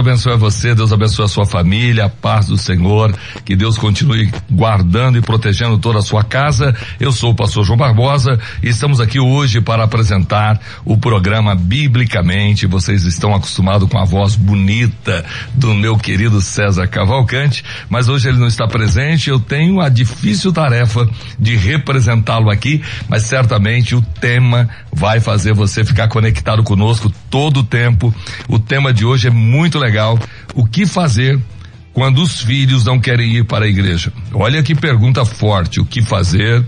Abençoe você, Deus abençoe a sua família, a paz do Senhor. Que Deus continue guardando e protegendo toda a sua casa. Eu sou o pastor João Barbosa e estamos aqui hoje para apresentar o programa Biblicamente. Vocês estão acostumados com a voz bonita do meu querido César Cavalcante, mas hoje ele não está presente. Eu tenho a difícil tarefa de representá-lo aqui, mas certamente o tema vai fazer você ficar conectado conosco todo o tempo. O tema de hoje é muito legal. O que fazer quando os filhos não querem ir para a igreja? Olha que pergunta forte. O que fazer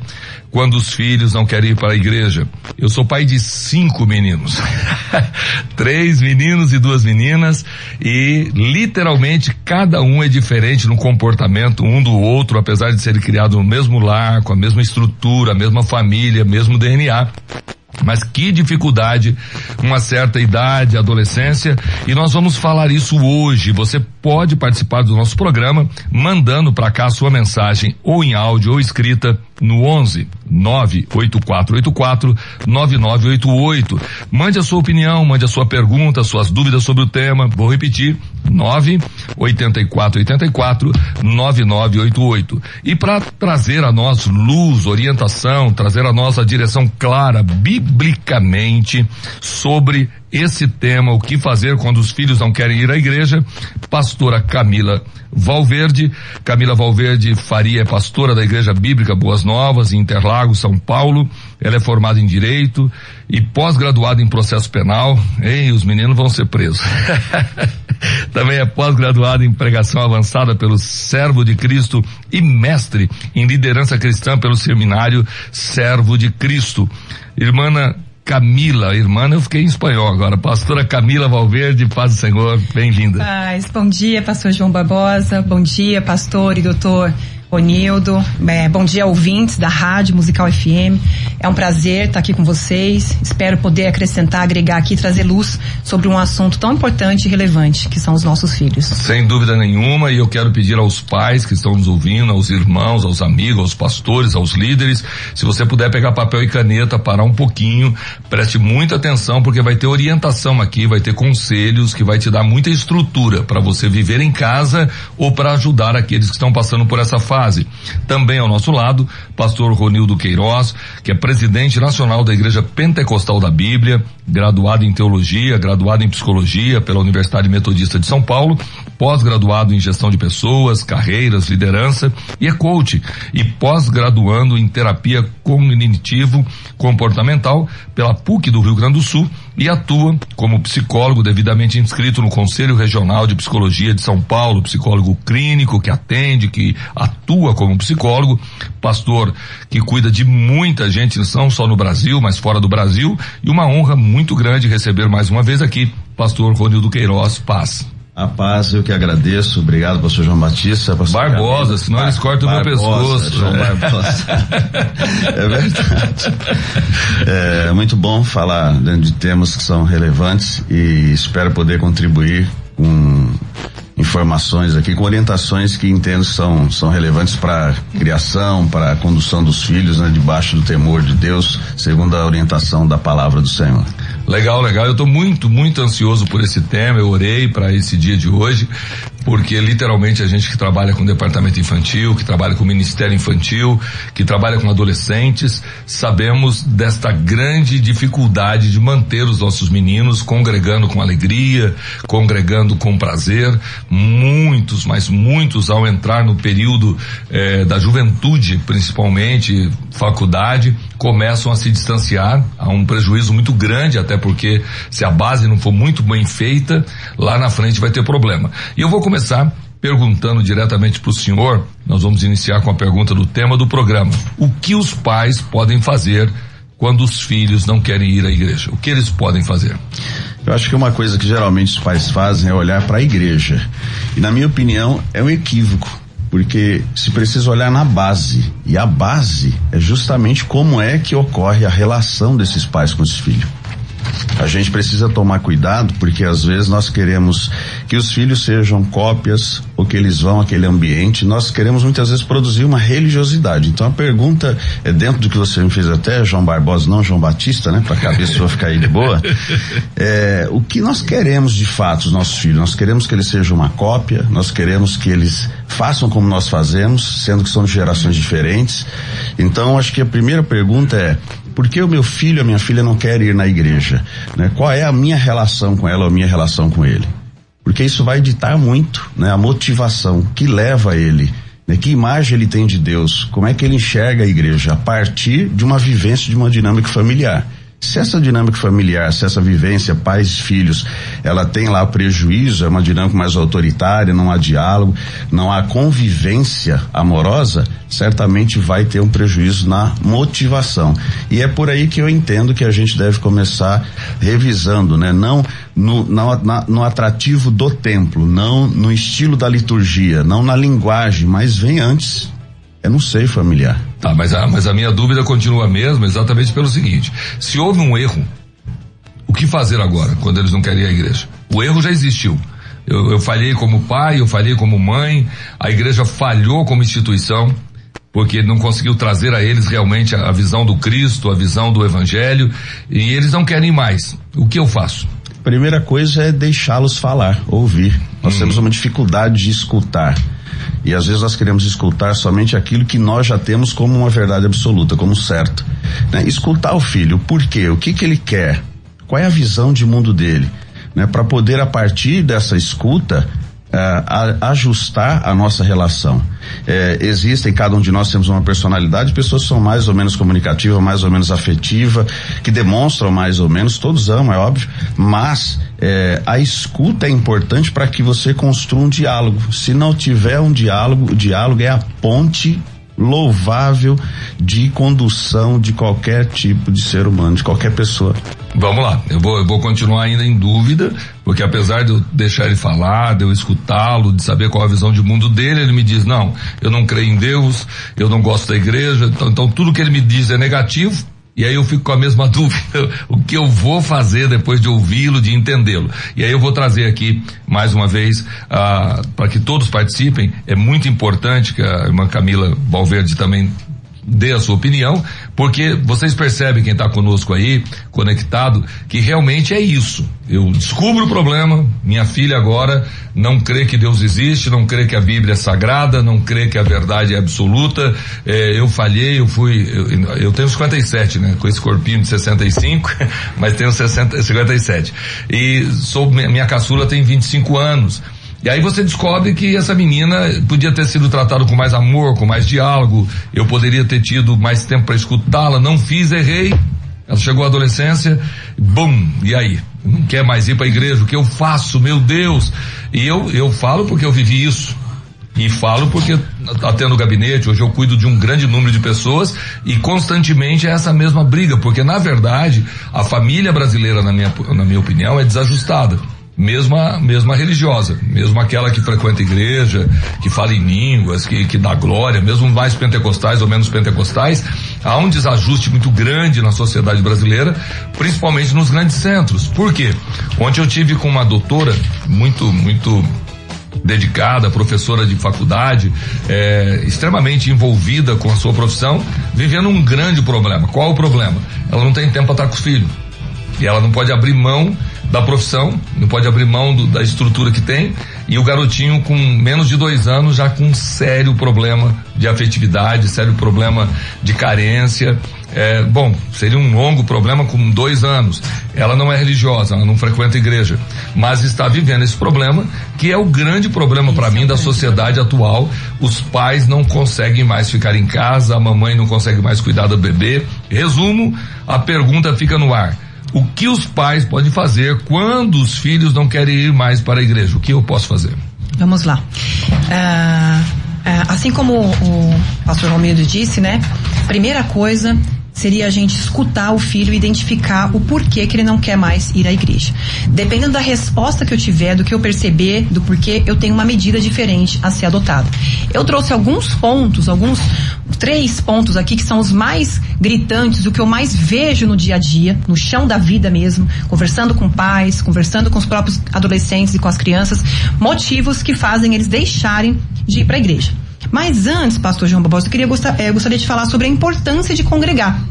quando os filhos não querem ir para a igreja? Eu sou pai de cinco meninos. Três meninos e duas meninas e literalmente cada um é diferente no comportamento um do outro, apesar de serem criados no mesmo lar, com a mesma estrutura, a mesma família, mesmo DNA. Mas que dificuldade, uma certa idade, adolescência, e nós vamos falar isso hoje. Você pode participar do nosso programa mandando para cá sua mensagem ou em áudio ou escrita no 11 98484 9988. Mande a sua opinião, mande a sua pergunta, suas dúvidas sobre o tema. Vou repetir: 98484 9988. E para trazer a nós luz, orientação, trazer a nossa direção clara biblicamente sobre esse tema, o que fazer quando os filhos não querem ir à igreja, pastora Camila Valverde. Camila Valverde Faria é pastora da Igreja Bíblica Boas Novas, em Interlagos, São Paulo. Ela é formada em Direito e pós-graduada em Processo Penal. Ei, os meninos vão ser presos. Também é pós-graduada em Pregação Avançada pelo Servo de Cristo e mestre em Liderança Cristã pelo Seminário Servo de Cristo. Irmã Camila, irmã, eu fiquei em espanhol agora. Pastora Camila Valverde, paz do Senhor, bem-vinda. Paz, bom dia, pastor João Barbosa, bom dia, pastor e doutor Onildo, é, bom dia ouvintes da Rádio Musical FM. É um prazer estar aqui com vocês. Espero poder acrescentar, agregar aqui, trazer luz sobre um assunto tão importante e relevante que são os nossos filhos. Sem dúvida nenhuma, e eu quero pedir aos pais que estão nos ouvindo, aos irmãos, aos amigos, aos pastores, aos líderes, se você puder pegar papel e caneta, parar um pouquinho, preste muita atenção porque vai ter orientação aqui, vai ter conselhos que vai te dar muita estrutura para você viver em casa ou para ajudar aqueles que estão passando por essa fase fase. Também ao nosso lado, pastor Ronildo Queiroz, que é presidente nacional da Igreja Pentecostal da Bíblia, graduado em teologia, graduado em psicologia pela Universidade Metodista de São Paulo, pós-graduado em gestão de pessoas, carreiras, liderança e é coach e pós-graduando em terapia cognitivo comportamental pela PUC do Rio Grande do Sul e atua como psicólogo devidamente inscrito no Conselho Regional de Psicologia de São Paulo, psicólogo clínico que atende, que atua como psicólogo, pastor que cuida de muita gente, não só no Brasil, mas fora do Brasil, e uma honra muito grande receber mais uma vez aqui, pastor Ronildo Queiroz Paz. A paz, eu que agradeço. Obrigado, pastor João Batista. Pastor Barbosa, Camilo. senão Bar eles cortam o meu pescoço. João é. Barbosa. é verdade. É muito bom falar de temas que são relevantes e espero poder contribuir com informações aqui com orientações que entendo são, são relevantes para criação, para a condução dos filhos, né, debaixo do temor de Deus, segundo a orientação da palavra do Senhor. Legal, legal. Eu estou muito, muito ansioso por esse tema. Eu orei para esse dia de hoje, porque literalmente a gente que trabalha com departamento infantil, que trabalha com ministério infantil, que trabalha com adolescentes, sabemos desta grande dificuldade de manter os nossos meninos congregando com alegria, congregando com prazer. Muitos, mas muitos ao entrar no período eh, da juventude, principalmente faculdade, começam a se distanciar, há um prejuízo muito grande, até porque se a base não for muito bem feita, lá na frente vai ter problema. E eu vou começar perguntando diretamente para o senhor, nós vamos iniciar com a pergunta do tema do programa. O que os pais podem fazer quando os filhos não querem ir à igreja? O que eles podem fazer? Eu acho que uma coisa que geralmente os pais fazem é olhar para a igreja. E na minha opinião, é um equívoco porque se precisa olhar na base e a base é justamente como é que ocorre a relação desses pais com os filhos. A gente precisa tomar cuidado porque às vezes nós queremos que os filhos sejam cópias ou que eles vão àquele ambiente. Nós queremos muitas vezes produzir uma religiosidade. Então a pergunta é dentro do que você me fez até, João Barbosa, não João Batista, né? Para a cabeça ficar aí de boa. É, o que nós queremos de fato os nossos filhos? Nós queremos que eles sejam uma cópia, nós queremos que eles façam como nós fazemos, sendo que são de gerações diferentes. Então acho que a primeira pergunta é por que o meu filho, a minha filha não quer ir na igreja? Né? Qual é a minha relação com ela a minha relação com ele? Porque isso vai ditar muito, né? A motivação que leva ele, né? Que imagem ele tem de Deus? Como é que ele enxerga a igreja? A partir de uma vivência de uma dinâmica familiar. Se essa dinâmica familiar, se essa vivência, pais filhos, ela tem lá prejuízo, é uma dinâmica mais autoritária, não há diálogo, não há convivência amorosa, certamente vai ter um prejuízo na motivação. E é por aí que eu entendo que a gente deve começar revisando, né? Não no, na, no atrativo do templo, não no estilo da liturgia, não na linguagem, mas vem antes é no seio familiar. Tá, mas a, mas a minha dúvida continua a mesma, exatamente pelo seguinte: se houve um erro, o que fazer agora, quando eles não querem à igreja? O erro já existiu. Eu, eu falhei como pai, eu falhei como mãe, a igreja falhou como instituição, porque não conseguiu trazer a eles realmente a, a visão do Cristo, a visão do Evangelho, e eles não querem mais. O que eu faço? Primeira coisa é deixá-los falar, ouvir. Nós hum. temos uma dificuldade de escutar. E às vezes nós queremos escutar somente aquilo que nós já temos como uma verdade absoluta, como certo. Né? Escutar o filho, por quê? O que que ele quer? Qual é a visão de mundo dele? Né? Para poder, a partir dessa escuta, a, ajustar a nossa relação. É, existem, cada um de nós temos uma personalidade, pessoas são mais ou menos comunicativas, mais ou menos afetiva, que demonstram mais ou menos, todos amam, é óbvio, mas é, a escuta é importante para que você construa um diálogo. Se não tiver um diálogo, o diálogo é a ponte louvável de condução de qualquer tipo de ser humano, de qualquer pessoa. Vamos lá, eu vou, eu vou continuar ainda em dúvida, porque apesar de eu deixar ele falar, de eu escutá-lo, de saber qual a visão de mundo dele, ele me diz, não, eu não creio em Deus, eu não gosto da igreja, então, então tudo que ele me diz é negativo, e aí eu fico com a mesma dúvida, o que eu vou fazer depois de ouvi-lo, de entendê-lo. E aí eu vou trazer aqui, mais uma vez, ah, para que todos participem, é muito importante que a irmã Camila Valverde também dê a sua opinião, porque vocês percebem quem está conosco aí, conectado, que realmente é isso. Eu descubro o problema, minha filha agora não crê que Deus existe, não crê que a Bíblia é sagrada, não crê que a verdade é absoluta. É, eu falhei, eu fui, eu, eu, tenho 57, né? Com esse corpinho de 65, mas tenho 60, 57. E sou, minha caçula tem 25 anos. E aí você descobre que essa menina podia ter sido tratada com mais amor, com mais diálogo. Eu poderia ter tido mais tempo para escutá-la. Não fiz, errei. Ela chegou à adolescência, bum, e aí? Não quer mais ir para a igreja? O que eu faço? Meu Deus! E eu, eu falo porque eu vivi isso. E falo porque até no gabinete, hoje eu cuido de um grande número de pessoas e constantemente é essa mesma briga, porque na verdade a família brasileira, na minha, na minha opinião, é desajustada mesmo a, mesmo a religiosa, mesmo aquela que frequenta igreja, que fala em línguas, que, que dá glória, mesmo mais pentecostais ou menos pentecostais, há um desajuste muito grande na sociedade brasileira, principalmente nos grandes centros. Por quê? Ontem eu tive com uma doutora muito, muito dedicada, professora de faculdade, é, extremamente envolvida com a sua profissão, vivendo um grande problema. Qual o problema? Ela não tem tempo para estar com os filhos. E ela não pode abrir mão da profissão, não pode abrir mão do, da estrutura que tem. E o garotinho com menos de dois anos já com um sério problema de afetividade, sério problema de carência. É, bom, seria um longo problema com dois anos. Ela não é religiosa, ela não frequenta igreja, mas está vivendo esse problema, que é o grande problema para mim da sociedade atual. Os pais não conseguem mais ficar em casa, a mamãe não consegue mais cuidar do bebê. Resumo, a pergunta fica no ar o que os pais podem fazer quando os filhos não querem ir mais para a igreja? O que eu posso fazer? Vamos lá. Uh, uh, assim como o pastor Romildo disse, né? Primeira coisa seria a gente escutar o filho e identificar o porquê que ele não quer mais ir à igreja. Dependendo da resposta que eu tiver, do que eu perceber, do porquê, eu tenho uma medida diferente a ser adotada. Eu trouxe alguns pontos, alguns três pontos aqui que são os mais gritantes, o que eu mais vejo no dia a dia, no chão da vida mesmo, conversando com pais, conversando com os próprios adolescentes e com as crianças, motivos que fazem eles deixarem de ir para a igreja. Mas antes, pastor João Barbosa, eu queria gostar, é, gostaria de falar sobre a importância de congregar.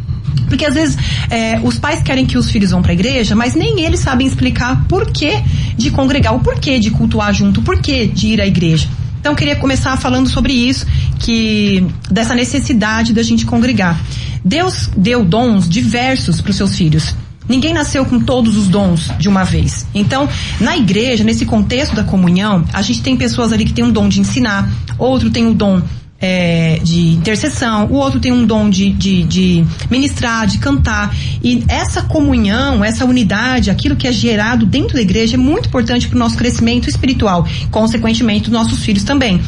Porque às vezes é, os pais querem que os filhos vão para a igreja, mas nem eles sabem explicar por que de congregar, o porquê de cultuar junto, o porquê de ir à igreja. Então queria começar falando sobre isso, que dessa necessidade da gente congregar. Deus deu dons diversos para os seus filhos. Ninguém nasceu com todos os dons de uma vez. Então, na igreja, nesse contexto da comunhão, a gente tem pessoas ali que tem um dom de ensinar, outro tem um dom é, de intercessão, o outro tem um dom de, de, de, ministrar, de cantar. E essa comunhão, essa unidade, aquilo que é gerado dentro da igreja é muito importante para o nosso crescimento espiritual, consequentemente, dos nossos filhos também.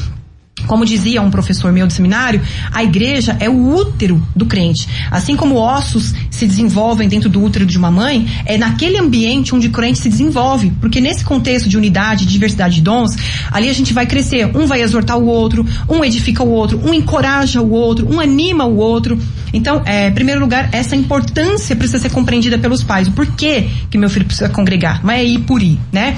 Como dizia um professor meu do seminário, a igreja é o útero do crente. Assim como ossos se desenvolvem dentro do útero de uma mãe, é naquele ambiente onde o crente se desenvolve. Porque nesse contexto de unidade, de diversidade de dons, ali a gente vai crescer. Um vai exortar o outro, um edifica o outro, um encoraja o outro, um anima o outro. Então, é, em primeiro lugar, essa importância precisa ser compreendida pelos pais. O porquê que meu filho precisa congregar? Não é ir por ir, né?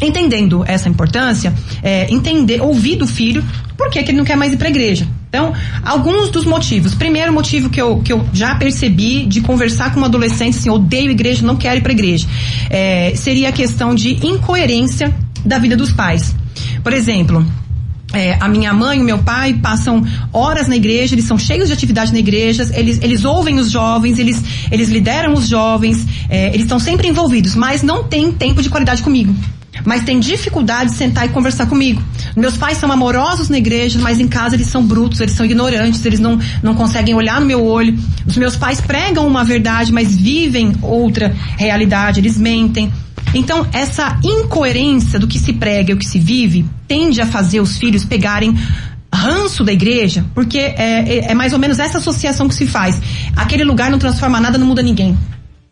Entendendo essa importância, é, entender, ouvir do filho por que, que ele não quer mais ir para a igreja. Então, alguns dos motivos. Primeiro motivo que eu, que eu já percebi de conversar com um adolescente assim, odeio igreja, não quero ir para a igreja, é, seria a questão de incoerência da vida dos pais. Por exemplo, é, a minha mãe e o meu pai passam horas na igreja, eles são cheios de atividade na igreja, eles, eles ouvem os jovens, eles, eles lideram os jovens, é, eles estão sempre envolvidos, mas não tem tempo de qualidade comigo mas tem dificuldade de sentar e conversar comigo. Meus pais são amorosos na igreja, mas em casa eles são brutos, eles são ignorantes, eles não, não conseguem olhar no meu olho. Os meus pais pregam uma verdade, mas vivem outra realidade, eles mentem. Então, essa incoerência do que se prega e o que se vive tende a fazer os filhos pegarem ranço da igreja, porque é, é, é mais ou menos essa associação que se faz. Aquele lugar não transforma nada, não muda ninguém.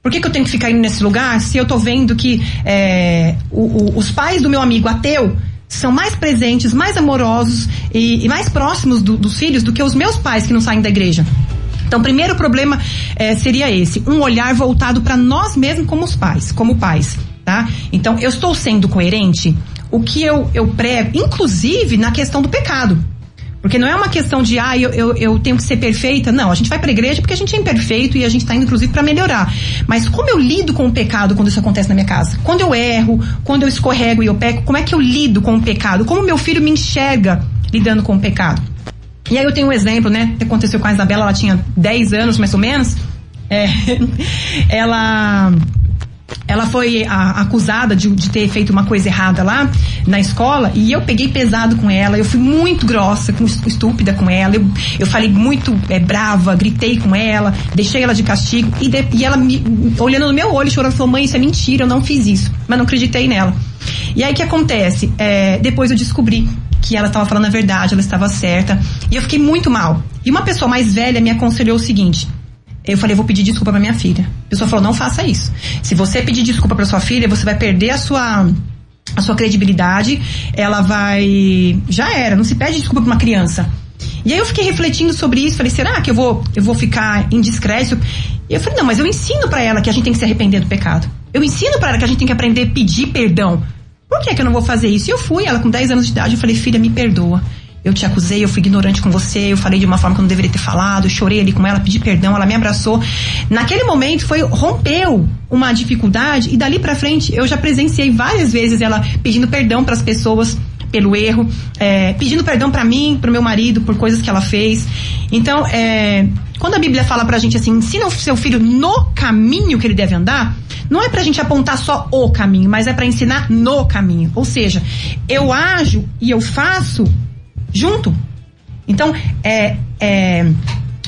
Por que, que, eu tenho que ficar indo nesse lugar se eu tô vendo que é, o, o, os pais do meu amigo ateu são mais presentes, mais amorosos e, e mais próximos do, dos filhos do que os meus pais que não saem da igreja? Então, o primeiro problema é, seria esse: um olhar voltado para nós mesmos como os pais, como pais, tá? Então, eu estou sendo coerente. O que eu, eu prego, inclusive na questão do pecado. Porque não é uma questão de, ah, eu, eu, eu tenho que ser perfeita. Não, a gente vai pra igreja porque a gente é imperfeito e a gente tá indo, inclusive, para melhorar. Mas como eu lido com o pecado quando isso acontece na minha casa? Quando eu erro, quando eu escorrego e eu peco, como é que eu lido com o pecado? Como meu filho me enxerga lidando com o pecado? E aí eu tenho um exemplo, né? Que aconteceu com a Isabela, ela tinha 10 anos mais ou menos. É, ela ela foi a, acusada de, de, ter feito uma coisa errada lá na escola e eu peguei pesado com ela, eu fui muito grossa, com, estúpida com ela, eu, eu falei muito é, brava, gritei com ela, deixei ela de castigo e, de, e ela me, olhando no meu olho chorando, falou, mãe, isso é mentira, eu não fiz isso, mas não acreditei nela. E aí o que acontece? É, depois eu descobri que ela estava falando a verdade, ela estava certa e eu fiquei muito mal. E uma pessoa mais velha me aconselhou o seguinte, eu falei, vou pedir desculpa pra minha filha. A pessoa falou, não faça isso. Se você pedir desculpa pra sua filha, você vai perder a sua a sua credibilidade, ela vai já era, não se pede desculpa pra uma criança. E aí eu fiquei refletindo sobre isso, falei, será que eu vou eu vou ficar indiscreto? E eu falei, não, mas eu ensino para ela que a gente tem que se arrepender do pecado. Eu ensino para ela que a gente tem que aprender a pedir perdão. Por que, que eu não vou fazer isso? E eu fui, ela com 10 anos de idade, eu falei, filha, me perdoa. Eu te acusei, eu fui ignorante com você, eu falei de uma forma que eu não deveria ter falado, chorei ali com ela, pedi perdão, ela me abraçou. Naquele momento foi rompeu uma dificuldade e dali para frente eu já presenciei várias vezes ela pedindo perdão para as pessoas pelo erro, é, pedindo perdão para mim, para o meu marido por coisas que ela fez. Então, é, quando a Bíblia fala pra gente assim, ensina o seu filho no caminho que ele deve andar, não é pra gente apontar só o caminho, mas é para ensinar no caminho. Ou seja, eu ajo e eu faço junto. Então, é, é,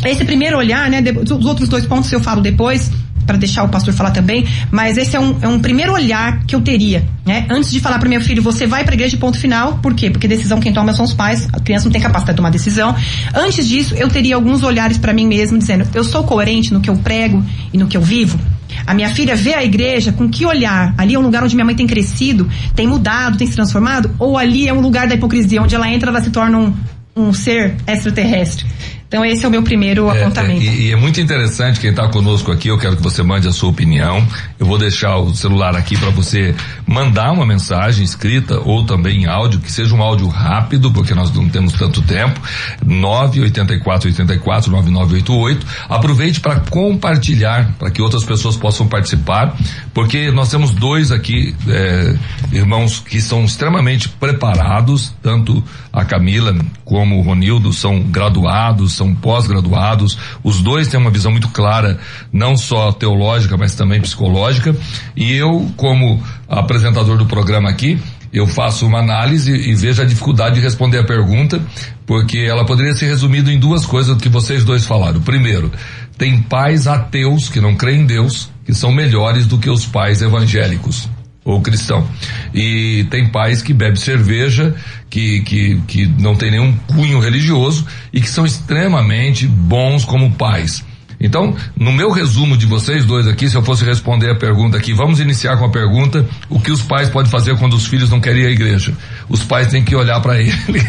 esse primeiro olhar, né? Os outros dois pontos eu falo depois, para deixar o pastor falar também, mas esse é um, é um primeiro olhar que eu teria, né? Antes de falar para meu filho, você vai para igreja ponto final, por quê? Porque decisão quem toma são os pais, a criança não tem capacidade de tomar decisão. Antes disso, eu teria alguns olhares para mim mesmo, dizendo, eu sou coerente no que eu prego e no que eu vivo? A minha filha vê a igreja com que olhar? Ali é um lugar onde minha mãe tem crescido, tem mudado, tem se transformado? Ou ali é um lugar da hipocrisia, onde ela entra, ela se torna um, um ser extraterrestre? Então esse é o meu primeiro é, apontamento. É, e, e, é muito interessante quem está conosco aqui, eu quero que você mande a sua opinião. Eu vou deixar o celular aqui para você mandar uma mensagem escrita ou também em áudio, que seja um áudio rápido, porque nós não temos tanto tempo. 984 84 9988. Aproveite para compartilhar, para que outras pessoas possam participar, porque nós temos dois aqui, é, irmãos que são extremamente preparados, tanto a Camila como o Ronildo são graduados, são são pós-graduados, os dois têm uma visão muito clara, não só teológica, mas também psicológica. E eu, como apresentador do programa aqui, eu faço uma análise e vejo a dificuldade de responder a pergunta, porque ela poderia ser resumida em duas coisas que vocês dois falaram. Primeiro, tem pais ateus que não creem em Deus, que são melhores do que os pais evangélicos ou cristão. E tem pais que bebem cerveja, que, que, que não tem nenhum cunho religioso e que são extremamente bons como pais. Então, no meu resumo de vocês dois aqui, se eu fosse responder a pergunta aqui, vamos iniciar com a pergunta: o que os pais podem fazer quando os filhos não querem ir à igreja? Os pais têm que olhar para ele.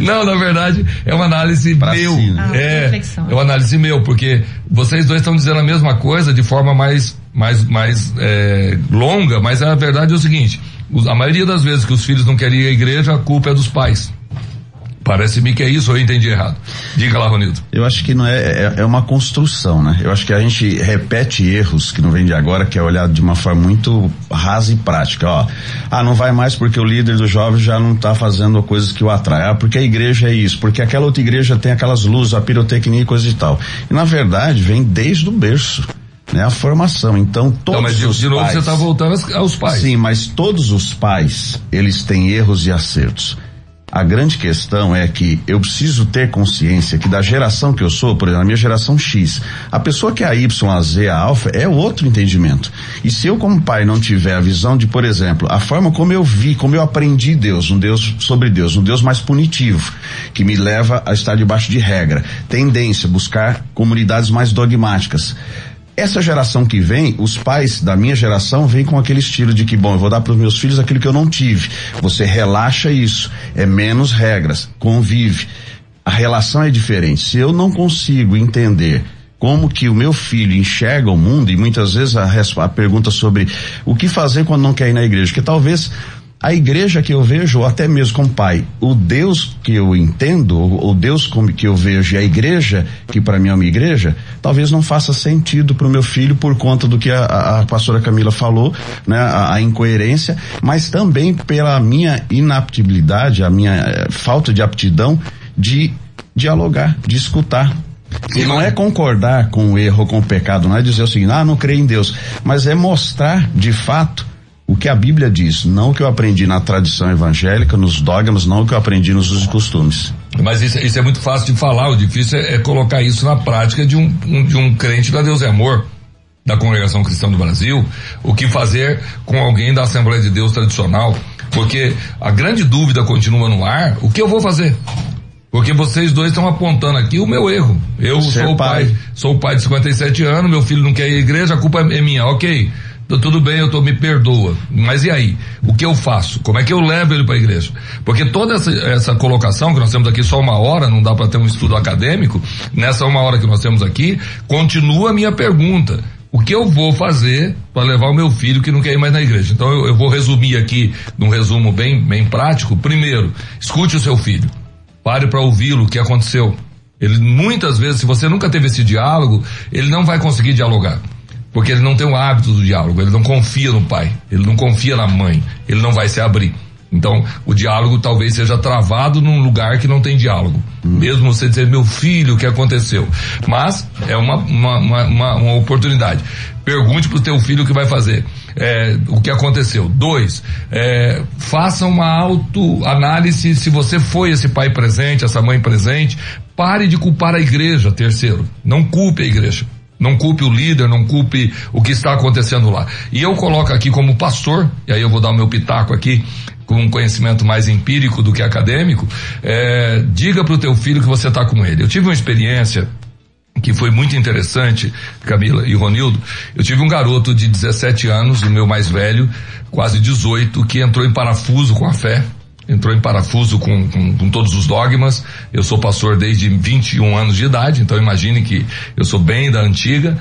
não, na verdade, é uma análise pra meu. Si, né? é, é uma análise meu, porque vocês dois estão dizendo a mesma coisa de forma mais mais, mais é, longa, mas a verdade é o seguinte: a maioria das vezes que os filhos não querem ir à igreja, a culpa é dos pais. Parece-me que é isso ou eu entendi errado. Diga lá, Ronildo. Eu acho que não é, é, é, uma construção, né? Eu acho que a gente repete erros que não vem de agora, que é olhado de uma forma muito rasa e prática. Ó, ah, não vai mais porque o líder do jovem já não está fazendo coisas que o atrai. Ah, porque a igreja é isso, porque aquela outra igreja tem aquelas luzes, a pirotecnia e coisa e tal. E na verdade vem desde o berço né? A formação. Então todos não, mas de, os de novo pais, você está voltando aos pais. Sim, mas todos os pais eles têm erros e acertos. A grande questão é que eu preciso ter consciência que da geração que eu sou, por exemplo, a minha geração X, a pessoa que é a Y, a Z, a alfa, é outro entendimento. E se eu como pai não tiver a visão de, por exemplo, a forma como eu vi, como eu aprendi Deus, um Deus sobre Deus, um Deus mais punitivo, que me leva a estar debaixo de regra, tendência, buscar comunidades mais dogmáticas, essa geração que vem, os pais da minha geração vêm com aquele estilo de que, bom, eu vou dar para os meus filhos aquilo que eu não tive. Você relaxa isso, é menos regras, convive. A relação é diferente. Se eu não consigo entender como que o meu filho enxerga o mundo, e muitas vezes a, a pergunta sobre o que fazer quando não quer ir na igreja, que talvez a igreja que eu vejo, ou até mesmo como pai, o Deus que eu entendo, o Deus que eu vejo e a igreja, que para mim é uma igreja, talvez não faça sentido para o meu filho por conta do que a, a pastora Camila falou, né, a, a, incoerência, mas também pela minha inaptibilidade, a minha eh, falta de aptidão de dialogar, de escutar, e não é concordar com o erro, com o pecado, não é dizer o seguinte, ah, não creio em Deus, mas é mostrar de fato o que a Bíblia diz, não o que eu aprendi na tradição evangélica, nos dogmas, não o que eu aprendi nos usos e costumes. Mas isso, isso, é muito fácil de falar, o difícil é, é colocar isso na prática de um, um, de um crente da Deus é Amor, da Congregação Cristã do Brasil, o que fazer com alguém da Assembleia de Deus tradicional, porque a grande dúvida continua no ar, o que eu vou fazer? Porque vocês dois estão apontando aqui o meu erro. Eu Ser sou o pai. pai, sou o pai de 57 anos, meu filho não quer ir à igreja, a culpa é minha, ok tudo bem, eu tô, me perdoa. Mas e aí? O que eu faço? Como é que eu levo ele para a igreja? Porque toda essa, essa colocação, que nós temos aqui só uma hora, não dá para ter um estudo acadêmico, nessa uma hora que nós temos aqui, continua a minha pergunta. o que eu vou fazer para levar o meu filho que não quer ir mais na igreja. Então eu, eu vou resumir aqui num resumo bem, bem prático. Primeiro, escute o seu filho. Pare para ouvi-lo, o que aconteceu. Ele muitas vezes, se você nunca teve esse diálogo, ele não vai conseguir dialogar. Porque ele não tem o hábito do diálogo, ele não confia no pai, ele não confia na mãe, ele não vai se abrir. Então, o diálogo talvez seja travado num lugar que não tem diálogo. Hum. Mesmo você dizer, meu filho, o que aconteceu? Mas, é uma, uma, uma, uma, oportunidade. Pergunte pro teu filho o que vai fazer. É, o que aconteceu. Dois, é, faça uma autoanálise se você foi esse pai presente, essa mãe presente. Pare de culpar a igreja. Terceiro, não culpe a igreja. Não culpe o líder, não culpe o que está acontecendo lá. E eu coloco aqui como pastor, e aí eu vou dar o meu pitaco aqui, com um conhecimento mais empírico do que acadêmico, é, diga para o teu filho que você está com ele. Eu tive uma experiência que foi muito interessante, Camila e Ronildo. Eu tive um garoto de 17 anos, o meu mais velho, quase 18, que entrou em parafuso com a fé, entrou em parafuso com, com, com, todos os dogmas. Eu sou pastor desde 21 anos de idade, então imagine que eu sou bem da antiga.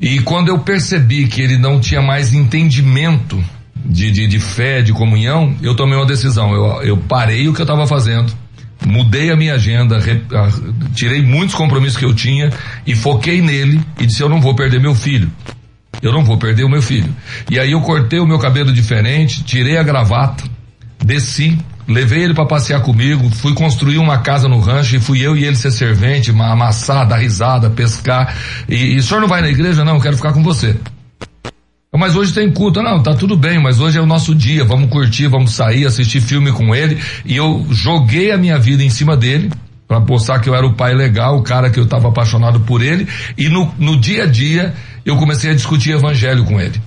E quando eu percebi que ele não tinha mais entendimento de, de, de fé, de comunhão, eu tomei uma decisão. Eu, eu parei o que eu estava fazendo, mudei a minha agenda, re, a, tirei muitos compromissos que eu tinha e foquei nele e disse: eu não vou perder meu filho. Eu não vou perder o meu filho. E aí eu cortei o meu cabelo diferente, tirei a gravata, desci, levei ele para passear comigo, fui construir uma casa no rancho e fui eu e ele ser servente, amassar, dar risada, pescar. E, e o senhor não vai na igreja? Não, eu quero ficar com você. Mas hoje tem culto. Não, tá tudo bem, mas hoje é o nosso dia. Vamos curtir, vamos sair, assistir filme com ele. E eu joguei a minha vida em cima dele para mostrar que eu era o pai legal, o cara que eu estava apaixonado por ele. E no, no dia a dia eu comecei a discutir evangelho com ele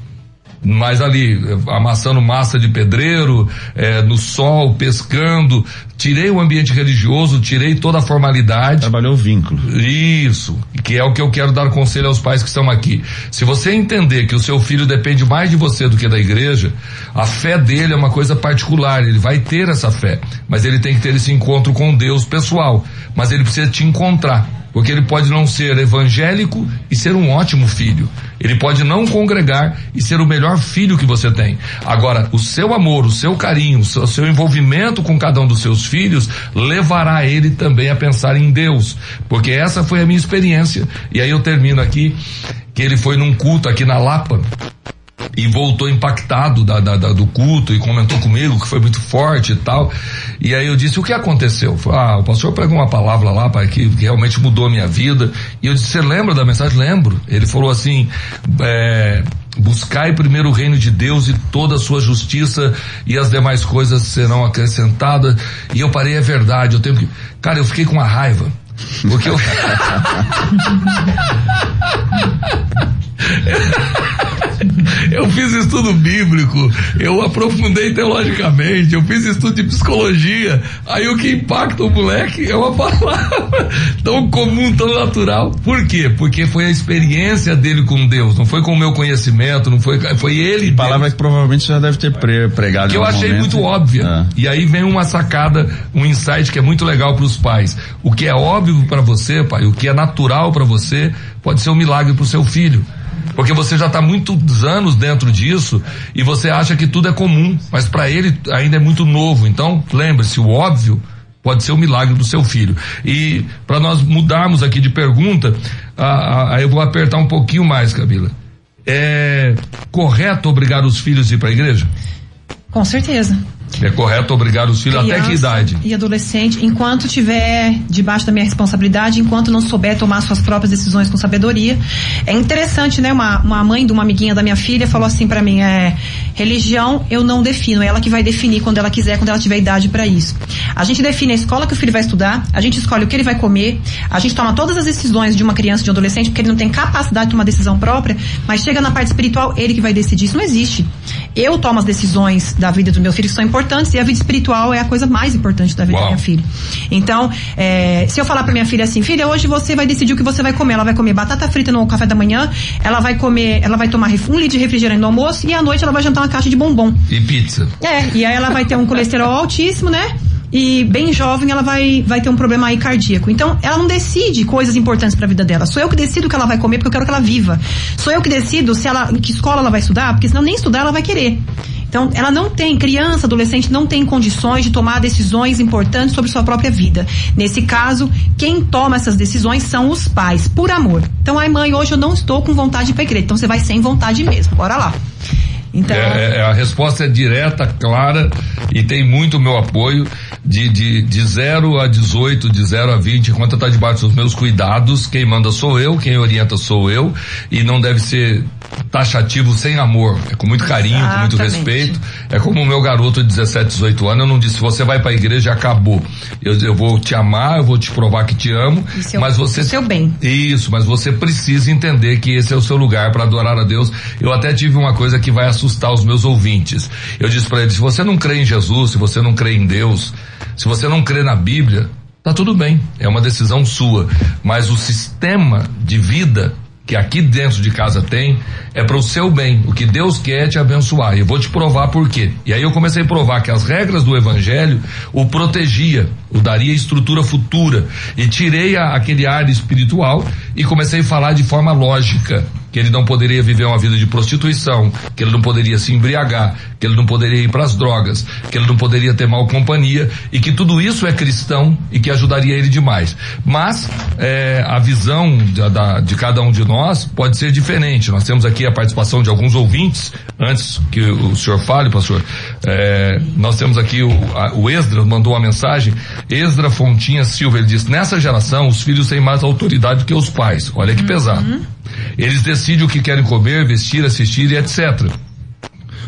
mas ali, amassando massa de pedreiro, é, no sol, pescando, tirei o ambiente religioso, tirei toda a formalidade. Trabalhou o vínculo. Isso, que é o que eu quero dar conselho aos pais que estão aqui. Se você entender que o seu filho depende mais de você do que da igreja, a fé dele é uma coisa particular, ele vai ter essa fé, mas ele tem que ter esse encontro com Deus pessoal, mas ele precisa te encontrar. Porque ele pode não ser evangélico e ser um ótimo filho. Ele pode não congregar e ser o melhor filho que você tem. Agora, o seu amor, o seu carinho, o seu, envolvimento com cada um dos seus filhos levará ele também a pensar em Deus. Porque essa foi a minha experiência. E aí eu termino aqui que ele foi num culto aqui na Lapa e voltou impactado da, da, da, do culto e comentou comigo que foi muito forte e tal. E aí eu disse, o que aconteceu? Ah, o pastor pregou uma palavra lá, pai, que, que realmente mudou a minha vida. E eu disse, você lembra da mensagem? Lembro. Ele falou assim, é, buscai primeiro o reino de Deus e toda a sua justiça e as demais coisas serão acrescentadas. E eu parei, é verdade, eu tenho que, cara, eu fiquei com uma raiva. Porque eu. eu fiz estudo bíblico, eu aprofundei teologicamente, eu fiz estudo de psicologia. Aí o que impacta o moleque é uma palavra tão comum, tão natural. Por quê? Porque foi a experiência dele com Deus, não foi com o meu conhecimento, não foi, foi ele. Palavra Deus. que provavelmente já deve ter pregado. Que eu achei momento. muito óbvia. Ah. E aí vem uma sacada, um insight que é muito legal para os pais. O que é óbvio para você, pai, o que é natural para você, pode ser um milagre para o seu filho. Porque você já está muitos anos dentro disso e você acha que tudo é comum, mas para ele ainda é muito novo. Então, lembre-se, o óbvio pode ser o milagre do seu filho. E para nós mudarmos aqui de pergunta, aí eu vou apertar um pouquinho mais, Camila. É correto obrigar os filhos a ir para a igreja? Com certeza. É correto obrigar os filhos até que idade? E adolescente, enquanto tiver debaixo da minha responsabilidade, enquanto não souber tomar suas próprias decisões com sabedoria. É interessante, né? Uma, uma mãe de uma amiguinha da minha filha falou assim para mim: é, religião eu não defino, é ela que vai definir quando ela quiser, quando ela tiver idade para isso. A gente define a escola que o filho vai estudar, a gente escolhe o que ele vai comer, a gente toma todas as decisões de uma criança, de um adolescente, porque ele não tem capacidade de tomar decisão própria, mas chega na parte espiritual, ele que vai decidir. Isso não existe. Eu tomo as decisões da vida do meu filho que são importantes importantes e a vida espiritual é a coisa mais importante da vida Uau. da minha filha. Então, é, se eu falar para minha filha assim, filha, hoje você vai decidir o que você vai comer. Ela vai comer batata frita no café da manhã, ela vai comer, ela vai tomar um litro de refrigerante no almoço e à noite ela vai jantar uma caixa de bombom. E pizza. É, e aí ela vai ter um colesterol altíssimo, né? E bem jovem ela vai, vai ter um problema aí cardíaco. Então, ela não decide coisas importantes para a vida dela. Sou eu que decido o que ela vai comer porque eu quero que ela viva. Sou eu que decido se ela, que escola ela vai estudar, porque senão nem estudar ela vai querer. Então, ela não tem, criança, adolescente, não tem condições de tomar decisões importantes sobre sua própria vida. Nesse caso, quem toma essas decisões são os pais, por amor. Então, ai mãe, hoje eu não estou com vontade de ir pra igreja. Então, você vai sem vontade mesmo. Bora lá. Então... É, é, a resposta é direta, clara e tem muito meu apoio de, de, de 0 a 18, de 0 a 20, enquanto está debaixo dos meus cuidados, quem manda sou eu, quem orienta sou eu, e não deve ser taxativo sem amor, é com muito carinho, Exatamente. com muito respeito. É como o meu garoto de 17, 18 anos, eu não disse, você vai para a igreja acabou. Eu, eu vou te amar, eu vou te provar que te amo, seu, mas você seu bem. Isso, mas você precisa entender que esse é o seu lugar para adorar a Deus. Eu até tive uma coisa que vai assustar os meus ouvintes. Eu disse para eles, se você não crê em Jesus, se você não crê em Deus, se você não crê na Bíblia, tá tudo bem, é uma decisão sua, mas o sistema de vida que aqui dentro de casa tem é para o seu bem. O que Deus quer é te abençoar. E eu vou te provar por quê. E aí eu comecei a provar que as regras do evangelho o protegia, o daria estrutura futura. E tirei a, aquele ar espiritual e comecei a falar de forma lógica que ele não poderia viver uma vida de prostituição, que ele não poderia se embriagar, que ele não poderia ir para as drogas, que ele não poderia ter mal companhia e que tudo isso é cristão e que ajudaria ele demais. Mas é, a visão de, da, de cada um de nós pode ser diferente. Nós temos aqui a participação de alguns ouvintes. Antes que o senhor fale, pastor, é, nós temos aqui o, a, o Esdra mandou uma mensagem. Esdra Fontinha Silva ele disse: nessa geração os filhos têm mais autoridade do que os pais. Olha que pesado. Uhum. Eles decidem o que querem comer, vestir, assistir e etc.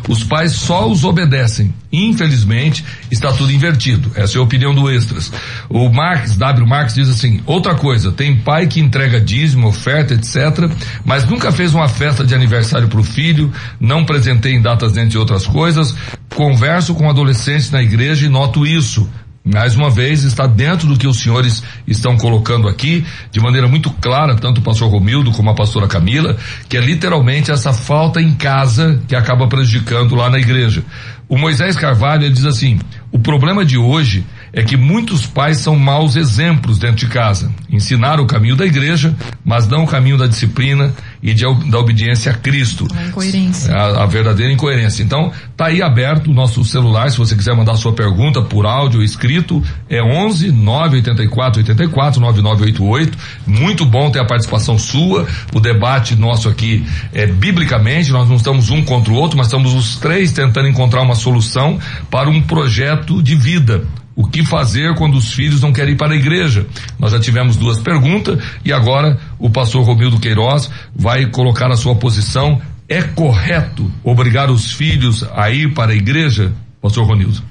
Os pais só os obedecem. Infelizmente, está tudo invertido. Essa é a opinião do Extras. O Marx, W. Marx diz assim: outra coisa, tem pai que entrega dízimo, oferta, etc., mas nunca fez uma festa de aniversário para o filho, não presentei em datas, entre outras coisas. Converso com adolescentes na igreja e noto isso mais uma vez, está dentro do que os senhores estão colocando aqui, de maneira muito clara, tanto o pastor Romildo como a pastora Camila, que é literalmente essa falta em casa que acaba prejudicando lá na igreja. O Moisés Carvalho diz assim: o problema de hoje é que muitos pais são maus exemplos dentro de casa. Ensinaram o caminho da igreja, mas não o caminho da disciplina e de, da obediência a Cristo. A incoerência. A, a, verdadeira incoerência. Então, tá aí aberto o nosso celular, se você quiser mandar sua pergunta por áudio ou escrito, é 11 984 84 9988. Muito bom ter a participação sua. O debate nosso aqui é biblicamente, nós não estamos um contra o outro, mas estamos os três tentando encontrar uma solução para um projeto de vida o que fazer quando os filhos não querem ir para a igreja? Nós já tivemos duas perguntas e agora o pastor Romildo Queiroz vai colocar a sua posição. É correto obrigar os filhos a ir para a igreja, pastor Ronildo?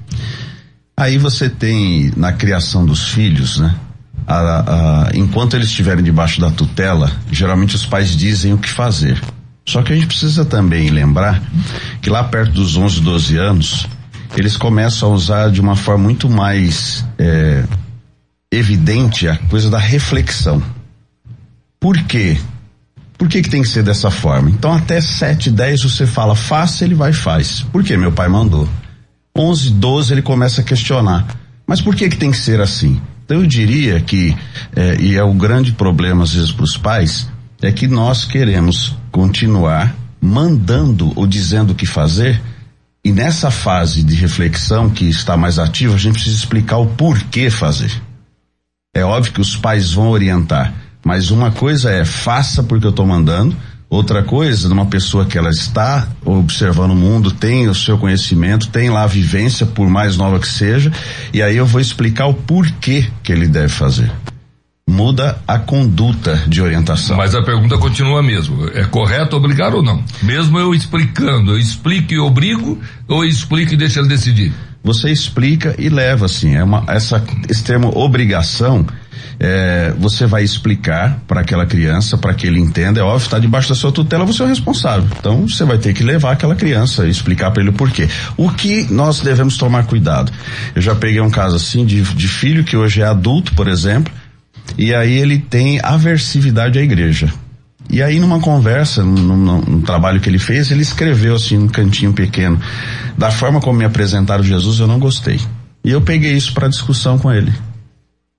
Aí você tem na criação dos filhos, né? A, a, enquanto eles estiverem debaixo da tutela, geralmente os pais dizem o que fazer. Só que a gente precisa também lembrar que lá perto dos 11, 12 anos, eles começam a usar de uma forma muito mais é, evidente a coisa da reflexão. Por quê? Por que, que tem que ser dessa forma? Então, até 7, 10 você fala, faça, ele vai e faz. Por que meu pai mandou? 11, 12 ele começa a questionar. Mas por que, que tem que ser assim? Então, eu diria que, é, e é o grande problema às vezes para os pais, é que nós queremos continuar mandando ou dizendo o que fazer e nessa fase de reflexão que está mais ativa, a gente precisa explicar o porquê fazer. É óbvio que os pais vão orientar, mas uma coisa é faça porque eu estou mandando, outra coisa, numa pessoa que ela está observando o mundo, tem o seu conhecimento, tem lá a vivência, por mais nova que seja, e aí eu vou explicar o porquê que ele deve fazer muda a conduta de orientação. Mas a pergunta continua a mesma. É correto obrigar ou não? Mesmo eu explicando, eu explico e obrigo ou eu explico e deixo ele decidir? Você explica e leva, assim. É uma, essa, esse termo obrigação, é, você vai explicar para aquela criança, para que ele entenda. É óbvio, está debaixo da sua tutela, você é o responsável. Então, você vai ter que levar aquela criança e explicar para ele o porquê. O que nós devemos tomar cuidado? Eu já peguei um caso assim de, de filho que hoje é adulto, por exemplo, e aí ele tem aversividade à igreja. E aí numa conversa, num, num, trabalho que ele fez, ele escreveu assim num cantinho pequeno, da forma como me apresentaram Jesus eu não gostei. E eu peguei isso para discussão com ele.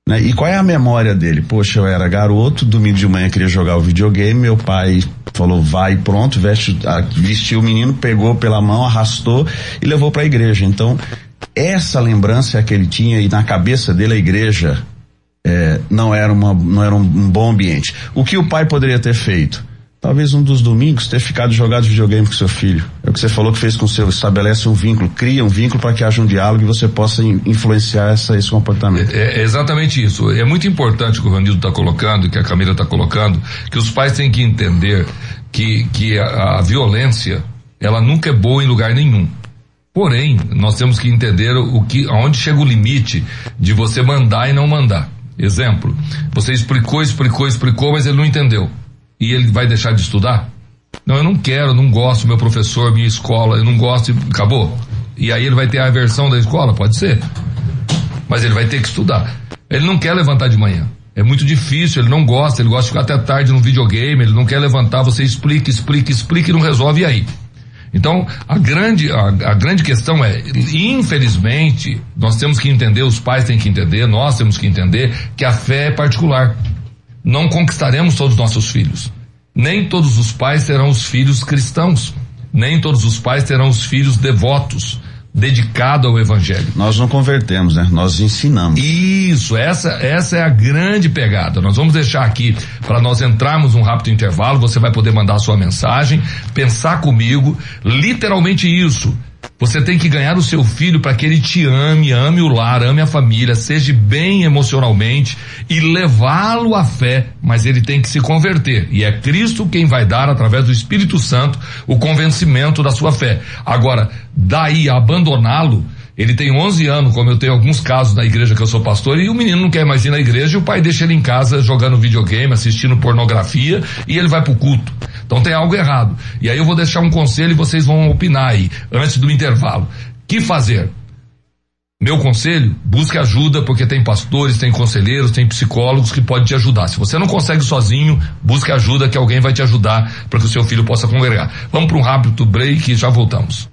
Né? E qual é a memória dele? Poxa, eu era garoto, domingo de manhã queria jogar o videogame, meu pai falou, vai, pronto, veste, vestiu o menino, pegou pela mão, arrastou e levou para a igreja. Então, essa lembrança que ele tinha e na cabeça dele a igreja é, não era, uma, não era um, um bom ambiente. O que o pai poderia ter feito? talvez um dos domingos ter ficado jogado videogame com seu filho. É o que você falou que fez com seu, estabelece um vínculo, cria um vínculo para que haja um diálogo e você possa influenciar essa, esse comportamento. É, é, exatamente isso. É muito importante que o Ronildo está colocando, que a Camila está colocando, que os pais têm que entender que, que a, a violência, ela nunca é boa em lugar nenhum. Porém, nós temos que entender o que, aonde chega o limite de você mandar e não mandar. Exemplo, você explicou, explicou, explicou, mas ele não entendeu e ele vai deixar de estudar? Não, eu não quero, não gosto, meu professor, minha escola, eu não gosto e acabou. E aí ele vai ter a aversão da escola? Pode ser. Mas ele vai ter que estudar. Ele não quer levantar de manhã. É muito difícil, ele não gosta, ele gosta de ficar até tarde no videogame, ele não quer levantar, você explica, explica, explica e não resolve e aí. Então, a grande, a, a, grande questão é, infelizmente, nós temos que entender, os pais têm que entender, nós temos que entender que a fé é particular não conquistaremos todos os nossos filhos. Nem todos os pais terão os filhos cristãos. Nem todos os pais terão os filhos devotos, dedicados ao evangelho. Nós não convertemos, né? Nós ensinamos. Isso, essa, essa é a grande pegada. Nós vamos deixar aqui para nós entrarmos um rápido intervalo, você vai poder mandar a sua mensagem, pensar comigo, literalmente isso você tem que ganhar o seu filho para que ele te ame, ame o lar, ame a família, seja bem emocionalmente e levá-lo à fé, mas ele tem que se converter. E é Cristo quem vai dar, através do Espírito Santo, o convencimento da sua fé. Agora, daí abandoná-lo, ele tem 11 anos, como eu tenho alguns casos na igreja que eu sou pastor, e o menino não quer mais ir na igreja e o pai deixa ele em casa jogando videogame, assistindo pornografia e ele vai pro culto. Então tem algo errado. E aí eu vou deixar um conselho e vocês vão opinar aí, antes do intervalo. Que fazer? Meu conselho, busque ajuda, porque tem pastores, tem conselheiros, tem psicólogos que podem te ajudar. Se você não consegue sozinho, busque ajuda que alguém vai te ajudar para que o seu filho possa congregar. Vamos para um rápido break e já voltamos.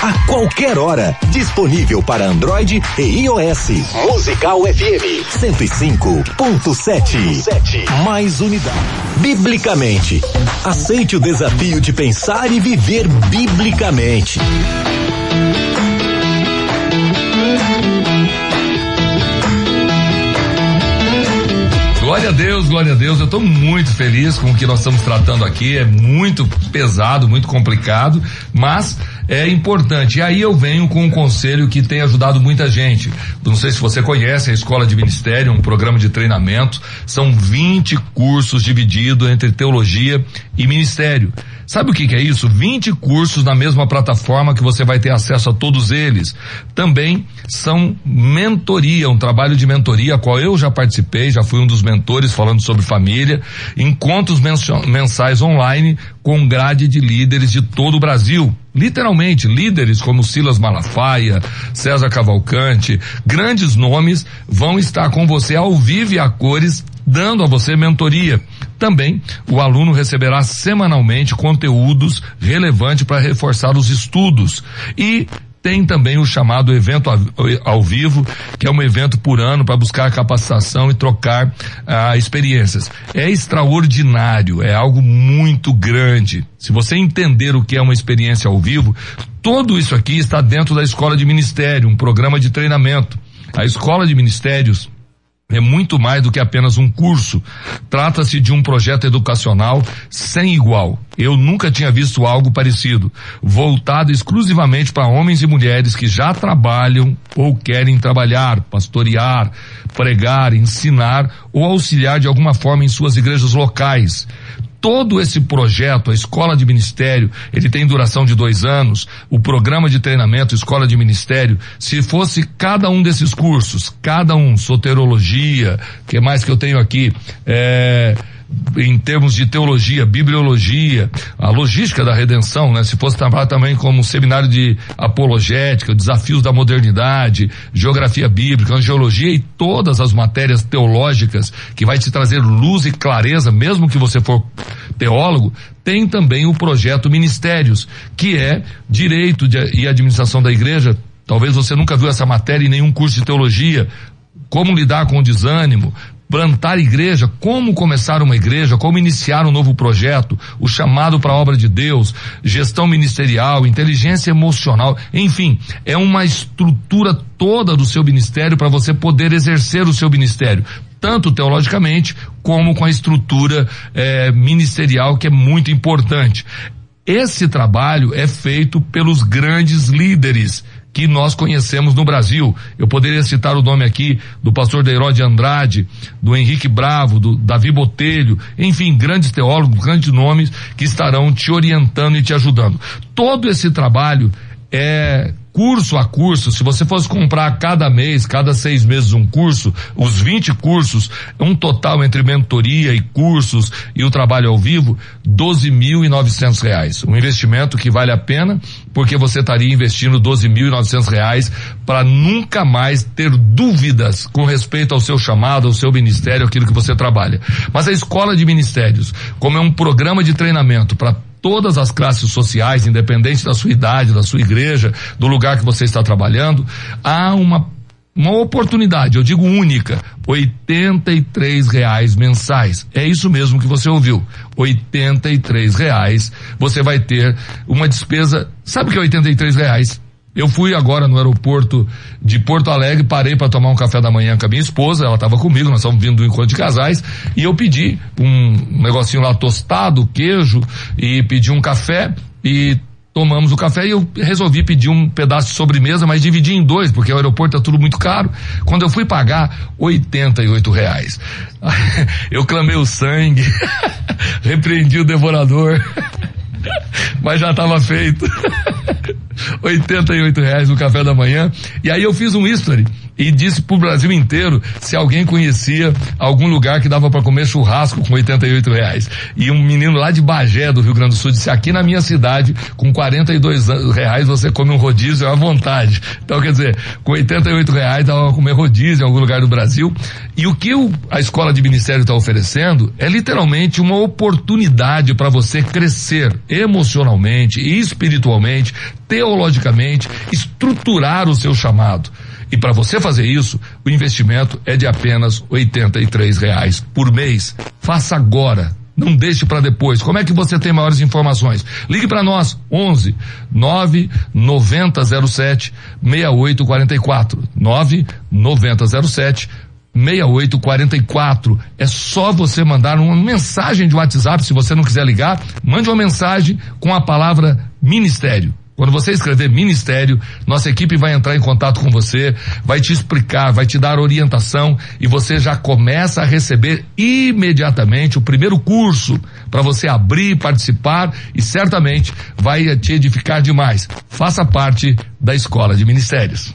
A qualquer hora, disponível para Android e iOS. Musical FM 105.7. Mais unidade. Biblicamente. Aceite o desafio de pensar e viver biblicamente. Glória a Deus, glória a Deus. Eu estou muito feliz com o que nós estamos tratando aqui. É muito pesado, muito complicado, mas é importante. E aí eu venho com um conselho que tem ajudado muita gente. Não sei se você conhece a Escola de Ministério, um programa de treinamento. São 20 cursos divididos entre teologia e ministério. Sabe o que, que, é isso? 20 cursos na mesma plataforma que você vai ter acesso a todos eles. Também são mentoria, um trabalho de mentoria, a qual eu já participei, já fui um dos mentores falando sobre família. Encontros mensais online com grade de líderes de todo o Brasil. Literalmente, líderes como Silas Malafaia, César Cavalcante, grandes nomes vão estar com você ao vivo e a cores dando a você mentoria. Também o aluno receberá semanalmente conteúdos relevantes para reforçar os estudos e tem também o chamado evento ao vivo, que é um evento por ano para buscar capacitação e trocar ah, experiências. É extraordinário, é algo muito grande. Se você entender o que é uma experiência ao vivo, tudo isso aqui está dentro da escola de ministério, um programa de treinamento. A escola de ministérios é muito mais do que apenas um curso. Trata-se de um projeto educacional sem igual. Eu nunca tinha visto algo parecido, voltado exclusivamente para homens e mulheres que já trabalham ou querem trabalhar, pastorear, pregar, ensinar ou auxiliar de alguma forma em suas igrejas locais todo esse projeto, a escola de ministério, ele tem duração de dois anos, o programa de treinamento, escola de ministério, se fosse cada um desses cursos, cada um, soterologia, que mais que eu tenho aqui, é, em termos de teologia, bibliologia, a logística da redenção, né? Se fosse trabalhar também como seminário de apologética, desafios da modernidade, geografia bíblica, angiologia e todas as matérias teológicas que vai te trazer luz e clareza, mesmo que você for teólogo, tem também o projeto Ministérios, que é direito de, e administração da igreja. Talvez você nunca viu essa matéria em nenhum curso de teologia. Como lidar com o desânimo, plantar igreja, como começar uma igreja, como iniciar um novo projeto, o chamado para a obra de Deus, gestão ministerial, inteligência emocional, enfim, é uma estrutura toda do seu ministério para você poder exercer o seu ministério, tanto teologicamente como com a estrutura eh, ministerial que é muito importante. Esse trabalho é feito pelos grandes líderes que nós conhecemos no Brasil. Eu poderia citar o nome aqui do pastor Deiró de Andrade, do Henrique Bravo, do Davi Botelho, enfim, grandes teólogos, grandes nomes que estarão te orientando e te ajudando. Todo esse trabalho é curso a curso, se você fosse comprar cada mês, cada seis meses um curso, os 20 cursos, um total entre mentoria e cursos e o trabalho ao vivo, doze mil e novecentos reais. Um investimento que vale a pena, porque você estaria investindo doze mil e novecentos reais para nunca mais ter dúvidas com respeito ao seu chamado, ao seu ministério, aquilo que você trabalha. Mas a escola de ministérios, como é um programa de treinamento para todas as classes sociais, independente da sua idade, da sua igreja, do lugar que você está trabalhando, há uma uma oportunidade, eu digo única, R$ reais mensais. É isso mesmo que você ouviu. R$ reais. Você vai ter uma despesa. Sabe o que é R$ reais? Eu fui agora no aeroporto de Porto Alegre, parei para tomar um café da manhã com a minha esposa, ela estava comigo, nós estávamos vindo do encontro de casais, e eu pedi um negocinho lá tostado, queijo, e pedi um café, e tomamos o café e eu resolvi pedir um pedaço de sobremesa, mas dividi em dois, porque o aeroporto é tudo muito caro. Quando eu fui pagar, oitenta reais. Eu clamei o sangue, repreendi o devorador, mas já estava feito. 88 reais no café da manhã. E aí eu fiz um history e disse pro Brasil inteiro se alguém conhecia algum lugar que dava para comer churrasco com 88 reais. E um menino lá de Bagé, do Rio Grande do Sul, disse aqui na minha cidade, com 42 reais você come um rodízio à vontade. Então quer dizer, com 88 reais dava para comer rodízio em algum lugar do Brasil. E o que o, a escola de ministério está oferecendo é literalmente uma oportunidade para você crescer emocionalmente espiritualmente, teologicamente, estruturar o seu chamado. E para você fazer isso, o investimento é de apenas R$ reais por mês. Faça agora. Não deixe para depois. Como é que você tem maiores informações? Ligue para nós 11 9 9007 6844 9 9007 6844. É só você mandar uma mensagem de WhatsApp, se você não quiser ligar, mande uma mensagem com a palavra ministério. Quando você escrever ministério, nossa equipe vai entrar em contato com você, vai te explicar, vai te dar orientação e você já começa a receber imediatamente o primeiro curso para você abrir, participar e certamente vai te edificar demais. Faça parte da escola de ministérios.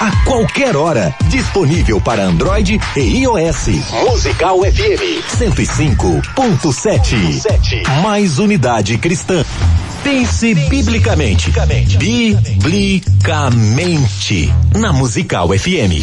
A qualquer hora, disponível para Android e iOS. Musical FM 105.7. Mais unidade cristã. Pense biblicamente. Biblicamente. Na Musical FM.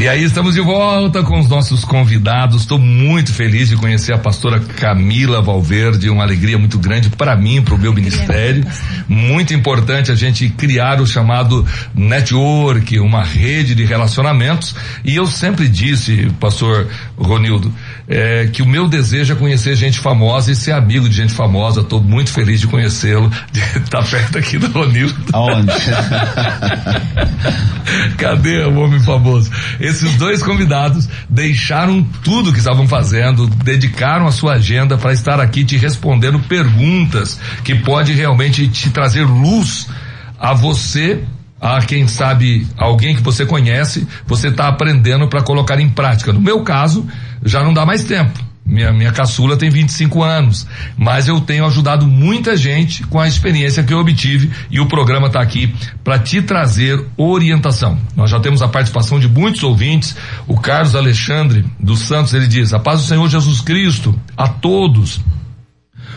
E aí estamos de volta com os nossos convidados. Estou muito feliz de conhecer a pastora Camila Valverde, uma alegria muito grande para mim, para o meu ministério. Muito importante a gente criar o chamado network, uma rede de relacionamentos. E eu sempre disse, pastor Ronildo, é, que o meu desejo é conhecer gente famosa e ser amigo de gente famosa. Estou muito feliz de conhecê-lo, de estar perto aqui do Ronildo. Aonde? Cadê o homem famoso? Esses dois convidados deixaram tudo que estavam fazendo, dedicaram a sua agenda para estar aqui te respondendo perguntas que pode realmente te trazer luz a você a quem sabe alguém que você conhece, você está aprendendo para colocar em prática. No meu caso, já não dá mais tempo. Minha, minha caçula tem 25 anos, mas eu tenho ajudado muita gente com a experiência que eu obtive e o programa está aqui para te trazer orientação. Nós já temos a participação de muitos ouvintes. O Carlos Alexandre dos Santos ele diz: A paz do Senhor Jesus Cristo a todos.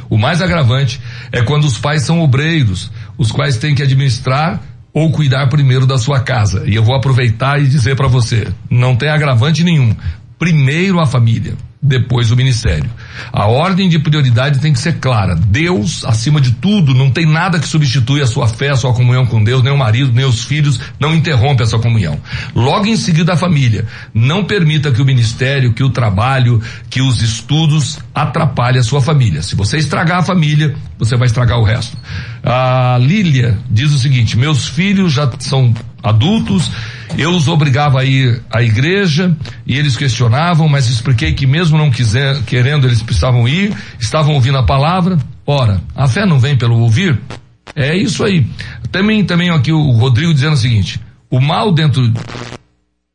O mais agravante é quando os pais são obreiros, os quais têm que administrar ou cuidar primeiro da sua casa. E eu vou aproveitar e dizer para você, não tem agravante nenhum. Primeiro a família depois o ministério. A ordem de prioridade tem que ser clara. Deus, acima de tudo, não tem nada que substitui a sua fé, a sua comunhão com Deus, nem o marido, nem os filhos, não interrompe essa comunhão. Logo em seguida a família. Não permita que o ministério, que o trabalho, que os estudos atrapalhem a sua família. Se você estragar a família, você vai estragar o resto. A Lília diz o seguinte: meus filhos já são adultos, eu os obrigava a ir à igreja e eles questionavam, mas expliquei que mesmo não quiser, querendo, eles precisavam ir, estavam ouvindo a palavra. Ora, a fé não vem pelo ouvir? É isso aí. Também, também aqui o Rodrigo dizendo o seguinte: o mal dentro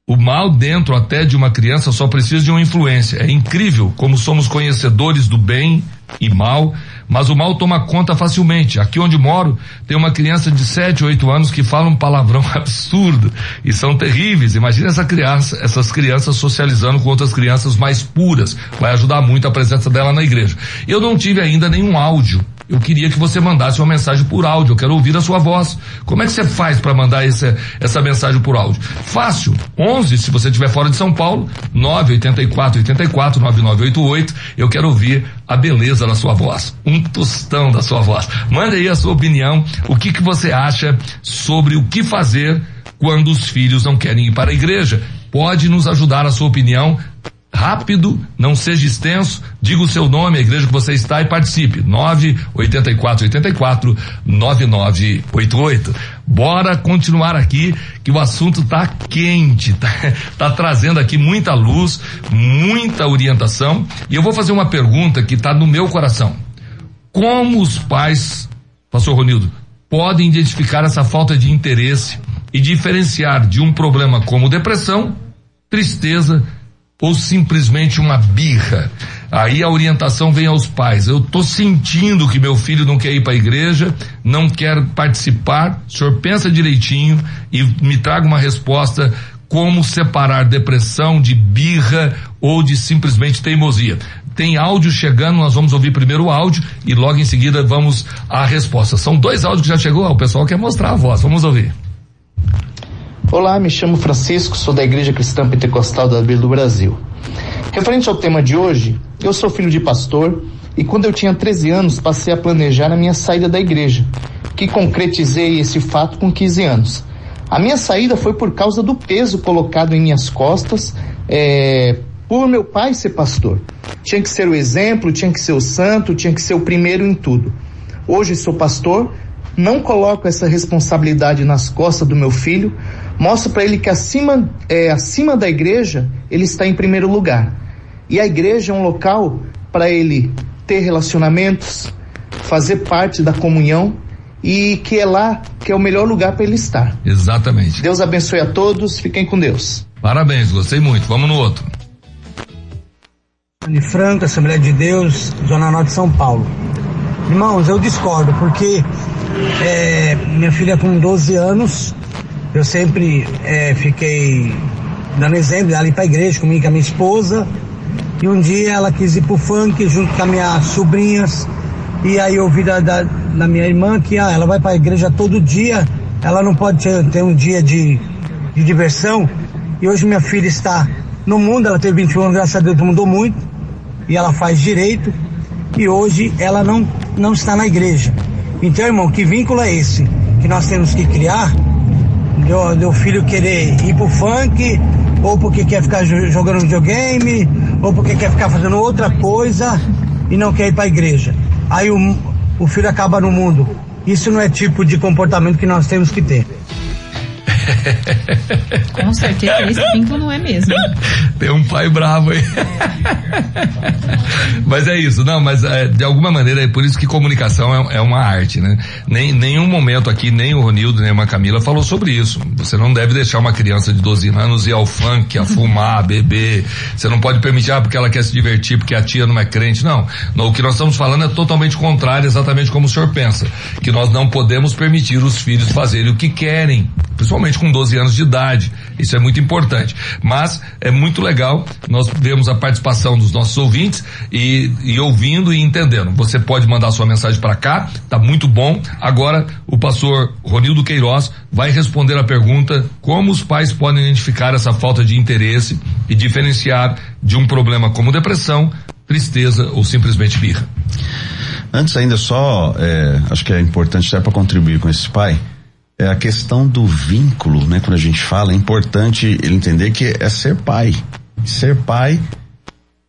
o mal dentro até de uma criança só precisa de uma influência. É incrível como somos conhecedores do bem e mal, mas o mal toma conta facilmente. Aqui onde moro, tem uma criança de 7, 8 anos que fala um palavrão absurdo e são terríveis. Imagina essa criança, essas crianças socializando com outras crianças mais puras. Vai ajudar muito a presença dela na igreja. Eu não tive ainda nenhum áudio eu queria que você mandasse uma mensagem por áudio. Eu quero ouvir a sua voz. Como é que você faz para mandar essa, essa mensagem por áudio? Fácil. 11, se você estiver fora de São Paulo, 984 84 9988. Eu quero ouvir a beleza da sua voz, um tostão da sua voz. Manda aí a sua opinião. O que que você acha sobre o que fazer quando os filhos não querem ir para a igreja? Pode nos ajudar a sua opinião rápido, não seja extenso, diga o seu nome, a igreja que você está e participe. 98484 9988. Bora continuar aqui que o assunto tá quente, tá, tá trazendo aqui muita luz, muita orientação, e eu vou fazer uma pergunta que está no meu coração. Como os pais, pastor Ronildo, podem identificar essa falta de interesse e diferenciar de um problema como depressão, tristeza, ou simplesmente uma birra. Aí a orientação vem aos pais. Eu tô sentindo que meu filho não quer ir para a igreja, não quer participar. O senhor pensa direitinho e me traga uma resposta como separar depressão de birra ou de simplesmente teimosia. Tem áudio chegando, nós vamos ouvir primeiro o áudio e logo em seguida vamos à resposta. São dois áudios que já chegou, o pessoal quer mostrar a voz. Vamos ouvir. Olá, me chamo Francisco, sou da Igreja Cristã Pentecostal da Bíblia do Brasil. Referente ao tema de hoje, eu sou filho de pastor e quando eu tinha 13 anos passei a planejar a minha saída da igreja, que concretizei esse fato com 15 anos. A minha saída foi por causa do peso colocado em minhas costas é, por meu pai ser pastor. Tinha que ser o exemplo, tinha que ser o santo, tinha que ser o primeiro em tudo. Hoje sou pastor, não coloco essa responsabilidade nas costas do meu filho, mostro para ele que acima, é, acima da igreja ele está em primeiro lugar. E a igreja é um local para ele ter relacionamentos, fazer parte da comunhão e que é lá que é o melhor lugar para ele estar. Exatamente. Deus abençoe a todos, fiquem com Deus. Parabéns, gostei muito. Vamos no outro. Anne Franco, Assembleia de Deus, Zona Norte de São Paulo. Irmãos, eu discordo, porque é, minha filha com 12 anos, eu sempre é, fiquei dando exemplo dela ir pra igreja comigo com a minha esposa. E um dia ela quis ir pro funk junto com as minhas sobrinhas. E aí eu ouvi da, da, da minha irmã que ah, ela vai pra igreja todo dia, ela não pode ter, ter um dia de, de diversão. E hoje minha filha está no mundo, ela teve 21 anos, graças a Deus mudou muito. E ela faz direito. E hoje ela não não está na igreja. Então, irmão, que vínculo é esse que nós temos que criar? Meu, meu filho querer ir pro funk, ou porque quer ficar jogando videogame, ou porque quer ficar fazendo outra coisa e não quer ir para a igreja. Aí o, o filho acaba no mundo. Isso não é tipo de comportamento que nós temos que ter. Com certeza esse vínculo não é mesmo. Tem um pai bravo aí. mas é isso, não, mas é, de alguma maneira é por isso que comunicação é, é, uma arte, né? Nem, nenhum momento aqui, nem o Ronildo, nem a Camila falou sobre isso. Você não deve deixar uma criança de 12 anos ir ao funk, a fumar, a beber. Você não pode permitir, ah, porque ela quer se divertir, porque a tia não é crente. Não. não o que nós estamos falando é totalmente contrário, exatamente como o senhor pensa. Que nós não podemos permitir os filhos fazerem o que querem, principalmente com 12 anos de idade. Isso é muito importante. Mas é muito legal nós vemos a participação dos nossos ouvintes e, e ouvindo e entendendo. Você pode mandar sua mensagem para cá, tá muito bom. Agora o pastor Ronildo Queiroz vai responder a pergunta como os pais podem identificar essa falta de interesse e diferenciar de um problema como depressão, tristeza ou simplesmente birra. Antes ainda só, é, acho que é importante até para contribuir com esse pai, é a questão do vínculo, né? Quando a gente fala, é importante entender que é ser pai. Ser pai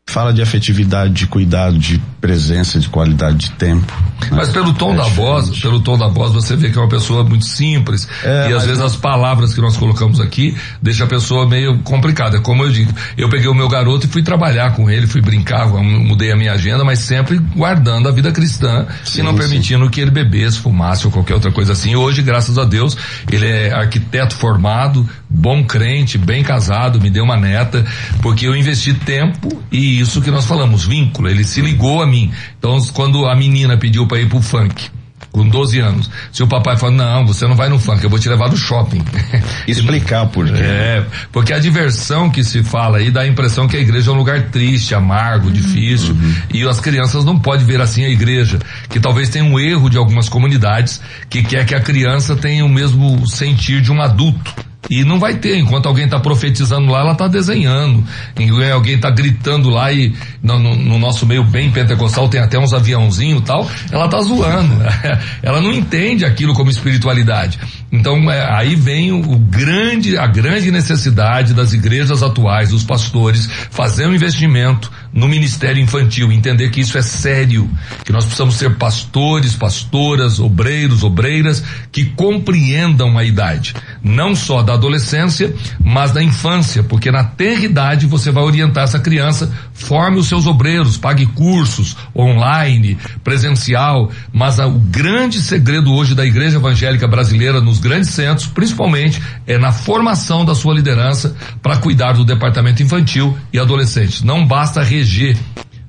fala de afetividade, de cuidado, de presença, de qualidade de tempo. Né? Mas pelo tom é da diferente. voz, pelo tom da voz, você vê que é uma pessoa muito simples. É, e às vezes as palavras que nós colocamos aqui deixa a pessoa meio complicada. Como eu digo, eu peguei o meu garoto e fui trabalhar com ele, fui brincar, mudei a minha agenda, mas sempre guardando a vida cristã sim, e não permitindo sim. que ele bebesse, fumasse ou qualquer outra coisa assim. Hoje, graças a Deus, ele é arquiteto formado, bom crente, bem casado, me deu uma neta, porque eu investi tempo e isso que nós falamos, vínculo. Ele se ligou a mim. Então, quando a menina pediu para ir pro funk, com 12 anos. Se o papai fala, não, você não vai no funk, eu vou te levar no shopping. Explicar por quê. É, porque a diversão que se fala aí dá a impressão que a igreja é um lugar triste, amargo, uhum. difícil, uhum. e as crianças não podem ver assim a igreja, que talvez tenha um erro de algumas comunidades que quer que a criança tenha o mesmo sentir de um adulto. E não vai ter, enquanto alguém está profetizando lá, ela está desenhando. Enquanto alguém está gritando lá e no, no, no, nosso meio bem pentecostal tem até uns aviãozinhos e tal, ela está zoando. ela não entende aquilo como espiritualidade. Então é, aí vem o, o, grande, a grande necessidade das igrejas atuais, dos pastores, fazer um investimento no ministério infantil, entender que isso é sério, que nós precisamos ser pastores, pastoras, obreiros, obreiras que compreendam a idade, não só da adolescência, mas da infância, porque na tenridade você vai orientar essa criança, forme os seus obreiros, pague cursos online, presencial, mas a, o grande segredo hoje da igreja evangélica brasileira nos grandes centros, principalmente, é na formação da sua liderança para cuidar do departamento infantil e adolescente. Não basta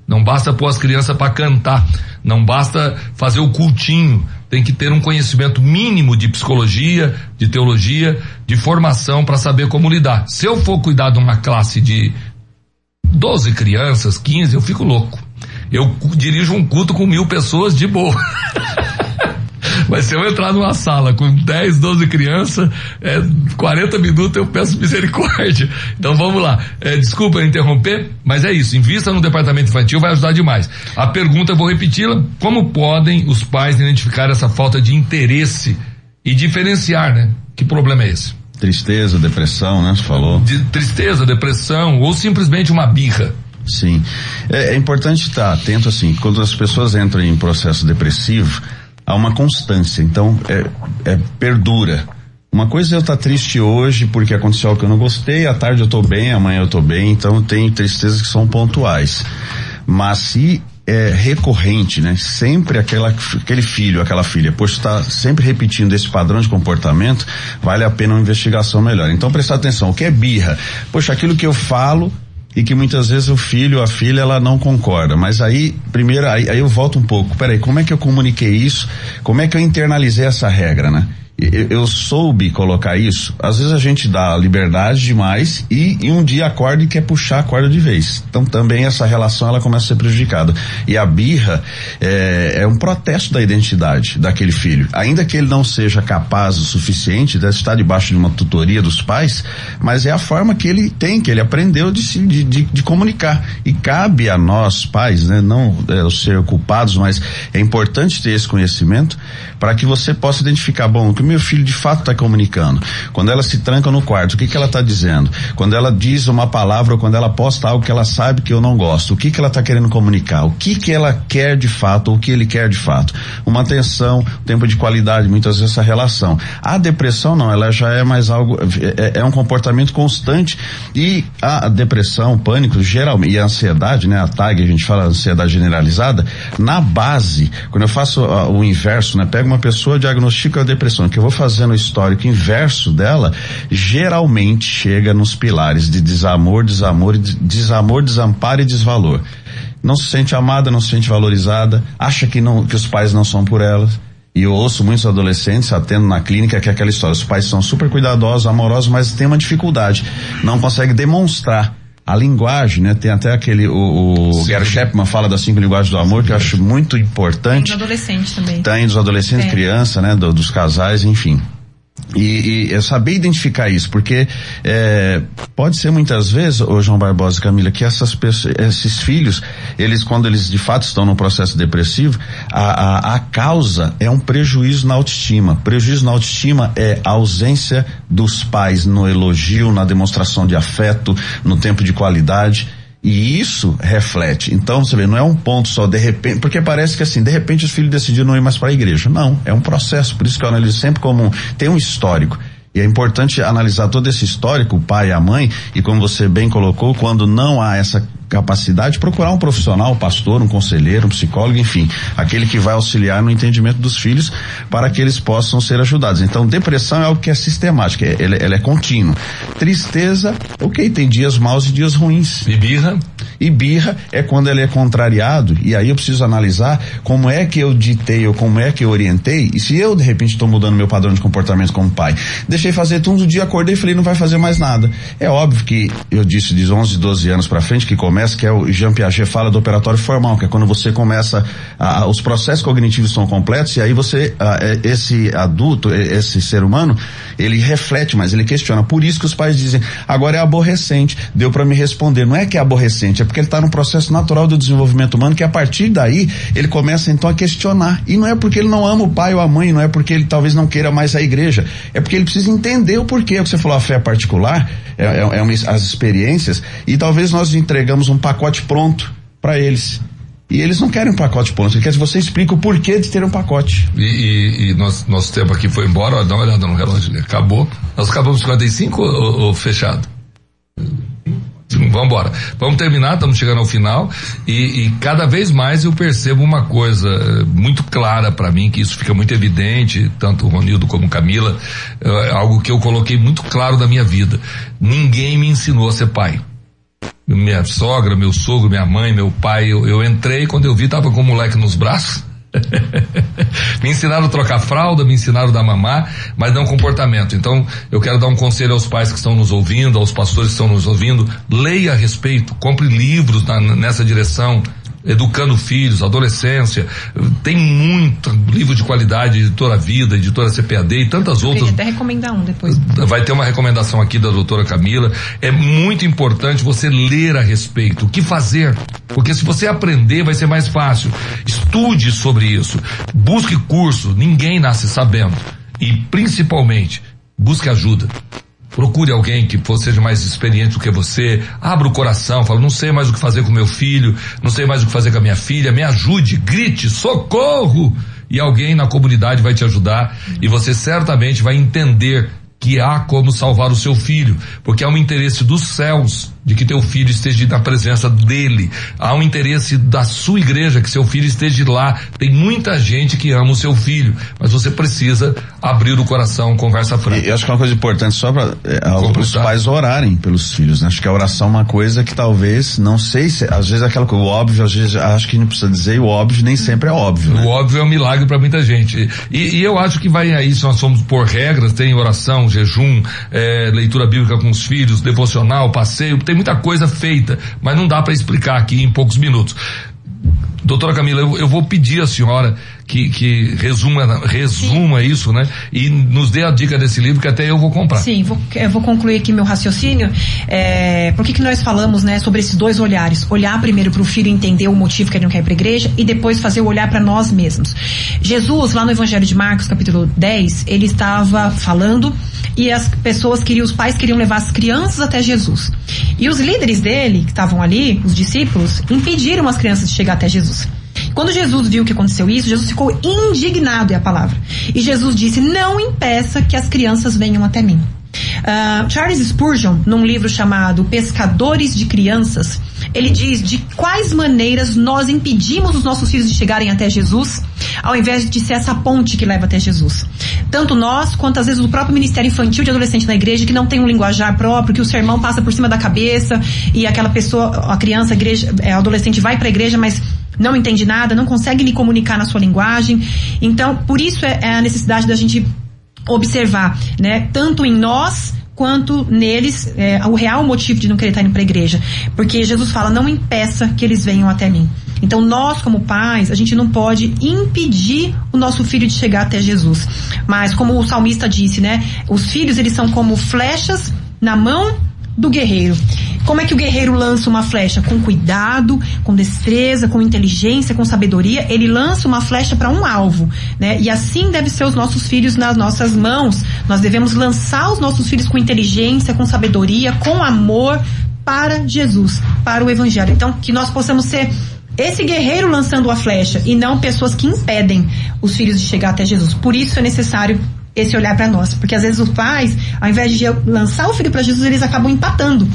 não basta pôr as crianças para cantar, não basta fazer o cultinho, tem que ter um conhecimento mínimo de psicologia, de teologia, de formação para saber como lidar. Se eu for cuidar de uma classe de 12 crianças, 15, eu fico louco. Eu dirijo um culto com mil pessoas de boa. Mas se eu entrar numa sala com 10, 12 crianças, é, 40 minutos eu peço misericórdia. Então vamos lá. É, desculpa interromper, mas é isso. Invista no departamento infantil, vai ajudar demais. A pergunta, vou repeti-la. Como podem os pais identificar essa falta de interesse e diferenciar, né? Que problema é esse? Tristeza, depressão, né? Você falou. De tristeza, depressão ou simplesmente uma birra. Sim. É, é importante estar atento assim, quando as pessoas entram em processo depressivo, há uma constância, então é, é perdura. Uma coisa é eu estar tá triste hoje porque aconteceu algo que eu não gostei, à tarde eu estou bem, amanhã eu estou bem, então tem tristezas que são pontuais. Mas se é recorrente, né? Sempre aquela, aquele filho, aquela filha, pois está sempre repetindo esse padrão de comportamento, vale a pena uma investigação melhor. Então prestar atenção, o que é birra? Poxa, aquilo que eu falo e que muitas vezes o filho, a filha, ela não concorda. Mas aí, primeiro, aí, aí eu volto um pouco. Peraí, como é que eu comuniquei isso? Como é que eu internalizei essa regra, né? Eu, soube colocar isso. Às vezes a gente dá liberdade demais e, e, um dia acorda e quer puxar a corda de vez. Então também essa relação ela começa a ser prejudicada. E a birra é, é um protesto da identidade daquele filho. Ainda que ele não seja capaz o suficiente de estar debaixo de uma tutoria dos pais, mas é a forma que ele tem, que ele aprendeu de, se, de, de, de comunicar. E cabe a nós, pais, né, não é, ser culpados, mas é importante ter esse conhecimento para que você possa identificar, bom, o que meu filho de fato está comunicando. Quando ela se tranca no quarto, o que que ela está dizendo? Quando ela diz uma palavra ou quando ela posta algo que ela sabe que eu não gosto, o que que ela está querendo comunicar? O que que ela quer de fato ou o que ele quer de fato? Uma atenção, tempo de qualidade, muitas vezes essa relação. A depressão não, ela já é mais algo, é, é um comportamento constante e a depressão, pânico, geralmente, e a ansiedade, né? A TAG, a gente fala ansiedade generalizada, na base, quando eu faço uh, o inverso, né? Pega uma pessoa, diagnostica a depressão, que eu vou fazendo o histórico inverso dela, geralmente chega nos pilares de desamor, desamor, desamor, desamparo e desvalor. Não se sente amada, não se sente valorizada, acha que não, que os pais não são por elas. E eu ouço muitos adolescentes atendo na clínica que é aquela história, os pais são super cuidadosos, amorosos, mas tem uma dificuldade, não consegue demonstrar a linguagem, né? Tem até aquele, o, o Gary Chapman fala das cinco linguagens do amor, que eu acho muito importante. Tem dos adolescentes também. Tem dos adolescentes, é. criança, né? Do, dos casais, enfim. E, e, eu saber identificar isso, porque é, pode ser muitas vezes, ô João Barbosa e Camila, que essas pessoas, esses filhos, eles quando eles de fato estão no processo depressivo, a, a, a causa é um prejuízo na autoestima. Prejuízo na autoestima é a ausência dos pais no elogio, na demonstração de afeto, no tempo de qualidade. E isso reflete. Então, você vê, não é um ponto só, de repente, porque parece que assim, de repente os filhos decidiram não ir mais para a igreja. Não, é um processo. Por isso que eu analiso sempre como tem um histórico. E é importante analisar todo esse histórico, o pai e a mãe, e como você bem colocou, quando não há essa capacidade, procurar um profissional, um pastor, um conselheiro, um psicólogo, enfim, aquele que vai auxiliar no entendimento dos filhos para que eles possam ser ajudados. Então, depressão é algo que é sistemática, é, ela, ela é contínua. Tristeza, ok, tem dias maus e dias ruins. E birra? E birra é quando ele é contrariado, e aí eu preciso analisar como é que eu ditei ou como é que eu orientei, e se eu de repente estou mudando meu padrão de comportamento como pai, deixei fazer tudo, um dia acordei e falei, não vai fazer mais nada. É óbvio que eu disse de 11, 12 anos para frente que começa começa, que é o Jean Piaget fala do operatório formal, que é quando você começa, a, os processos cognitivos são completos e aí você, a, é, esse adulto, esse ser humano, ele reflete mais, ele questiona. Por isso que os pais dizem, agora é aborrecente, deu para me responder. Não é que é aborrecente, é porque ele está no processo natural do desenvolvimento humano, que a partir daí ele começa então a questionar. E não é porque ele não ama o pai ou a mãe, não é porque ele talvez não queira mais a igreja, é porque ele precisa entender o porquê. É o que você falou, a fé particular, é, é, é uma, as experiências, e talvez nós entregamos um pacote pronto para eles. E eles não querem um pacote pronto, eles querem que você explique o porquê de ter um pacote. E, e, e nosso, nosso tempo aqui foi embora, ó, dá uma olhada no relógio, acabou. Nós acabamos 55 ou, ou fechado? Vamos embora. Vamos terminar, estamos chegando ao final e, e, cada vez mais eu percebo uma coisa eh, muito clara para mim, que isso fica muito evidente, tanto o Ronildo como Camila, é algo que eu coloquei muito claro da minha vida. Ninguém me ensinou a ser pai minha sogra, meu sogro, minha mãe, meu pai, eu, eu entrei, quando eu vi, tava com o moleque nos braços. me ensinaram a trocar fralda, me ensinaram a dar mamar, mas não comportamento. Então, eu quero dar um conselho aos pais que estão nos ouvindo, aos pastores que estão nos ouvindo, leia a respeito, compre livros na, nessa direção, educando filhos, adolescência, tem muito livro de qualidade, editora Vida, editora CPAD e tantas Eu outras. até recomendar um depois. Vai ter uma recomendação aqui da doutora Camila. É muito importante você ler a respeito, o que fazer, porque se você aprender vai ser mais fácil. Estude sobre isso, busque curso, ninguém nasce sabendo e principalmente busque ajuda. Procure alguém que seja mais experiente do que você. Abra o coração, fala, não sei mais o que fazer com meu filho, não sei mais o que fazer com a minha filha, me ajude, grite, socorro! E alguém na comunidade vai te ajudar e você certamente vai entender que há como salvar o seu filho, porque há um interesse dos céus de que teu filho esteja na presença dele. Há um interesse da sua igreja que seu filho esteja lá. Tem muita gente que ama o seu filho, mas você precisa abrir o coração, conversa franca. E eu acho que é uma coisa importante só para é, os pais orarem pelos filhos. Né? Acho que a oração é uma coisa que talvez, não sei se, às vezes é aquela coisa, o óbvio, às vezes acho que não precisa dizer, e o óbvio nem sempre é óbvio. Né? O óbvio é um milagre para muita gente. E, e, eu acho que vai aí, se nós formos por regras, tem oração, jejum, é, leitura bíblica com os filhos, devocional, passeio, tem muita coisa feita, mas não dá para explicar aqui em poucos minutos. Doutora Camila, eu, eu, vou pedir à senhora que, que resuma, resuma isso, né? E nos dê a dica desse livro que até eu vou comprar. Sim, vou, eu vou concluir aqui meu raciocínio. É, por que, que nós falamos, né, sobre esses dois olhares? Olhar primeiro para o filho entender o motivo que ele não quer ir para a igreja e depois fazer o olhar para nós mesmos. Jesus, lá no Evangelho de Marcos, capítulo 10, ele estava falando e as pessoas queriam, os pais queriam levar as crianças até Jesus. E os líderes dele, que estavam ali, os discípulos, impediram as crianças de chegar até Jesus. Quando Jesus viu que aconteceu isso, Jesus ficou indignado, é a palavra. E Jesus disse: Não impeça que as crianças venham até mim. Uh, Charles Spurgeon, num livro chamado Pescadores de Crianças, ele diz de quais maneiras nós impedimos os nossos filhos de chegarem até Jesus, ao invés de ser essa ponte que leva até Jesus. Tanto nós, quanto às vezes o próprio Ministério Infantil de Adolescente na igreja, que não tem um linguajar próprio, que o sermão passa por cima da cabeça e aquela pessoa, a criança, a igreja, a é, adolescente vai para a igreja, mas não entende nada, não consegue me comunicar na sua linguagem. Então, por isso é, é a necessidade da gente observar, né, tanto em nós quanto neles é, o real motivo de não querer estar indo para a igreja, porque Jesus fala não impeça que eles venham até mim. Então nós como pais a gente não pode impedir o nosso filho de chegar até Jesus, mas como o salmista disse, né, os filhos eles são como flechas na mão do guerreiro. Como é que o guerreiro lança uma flecha? Com cuidado, com destreza, com inteligência, com sabedoria. Ele lança uma flecha para um alvo, né? E assim deve ser os nossos filhos nas nossas mãos. Nós devemos lançar os nossos filhos com inteligência, com sabedoria, com amor para Jesus, para o Evangelho. Então, que nós possamos ser esse guerreiro lançando a flecha e não pessoas que impedem os filhos de chegar até Jesus. Por isso é necessário esse olhar para nós, porque às vezes os pais, ao invés de lançar o filho para Jesus, eles acabam empatando.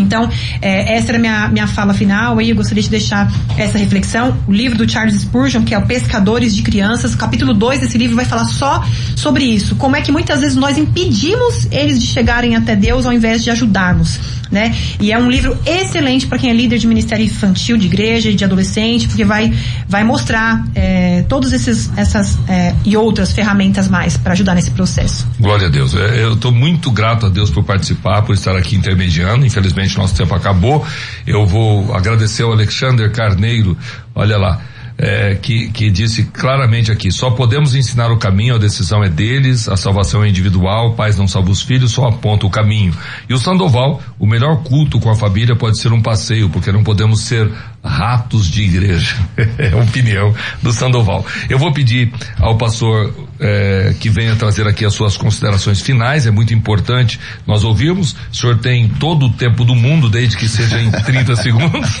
Então, é, essa era minha, minha fala final e eu gostaria de deixar essa reflexão. O livro do Charles Spurgeon, que é o Pescadores de Crianças, o capítulo 2 desse livro vai falar só sobre isso. Como é que muitas vezes nós impedimos eles de chegarem até Deus ao invés de ajudarmos né? E é um livro excelente para quem é líder de ministério infantil, de igreja de adolescente, porque vai, vai mostrar é, todas essas é, e outras ferramentas mais para ajudar nesse processo. Glória a Deus. É, eu estou muito grato a Deus por participar, por estar aqui intermediando. Infelizmente nosso tempo acabou. Eu vou agradecer ao Alexander Carneiro. Olha lá é, que, que disse claramente aqui: só podemos ensinar o caminho, a decisão é deles, a salvação é individual, pais não salvam os filhos, só aponta o caminho. E o Sandoval, o melhor culto com a família pode ser um passeio, porque não podemos ser ratos de igreja. é a opinião do Sandoval. Eu vou pedir ao pastor é, que venha trazer aqui as suas considerações finais, é muito importante nós ouvirmos. O senhor tem todo o tempo do mundo, desde que seja em 30 segundos.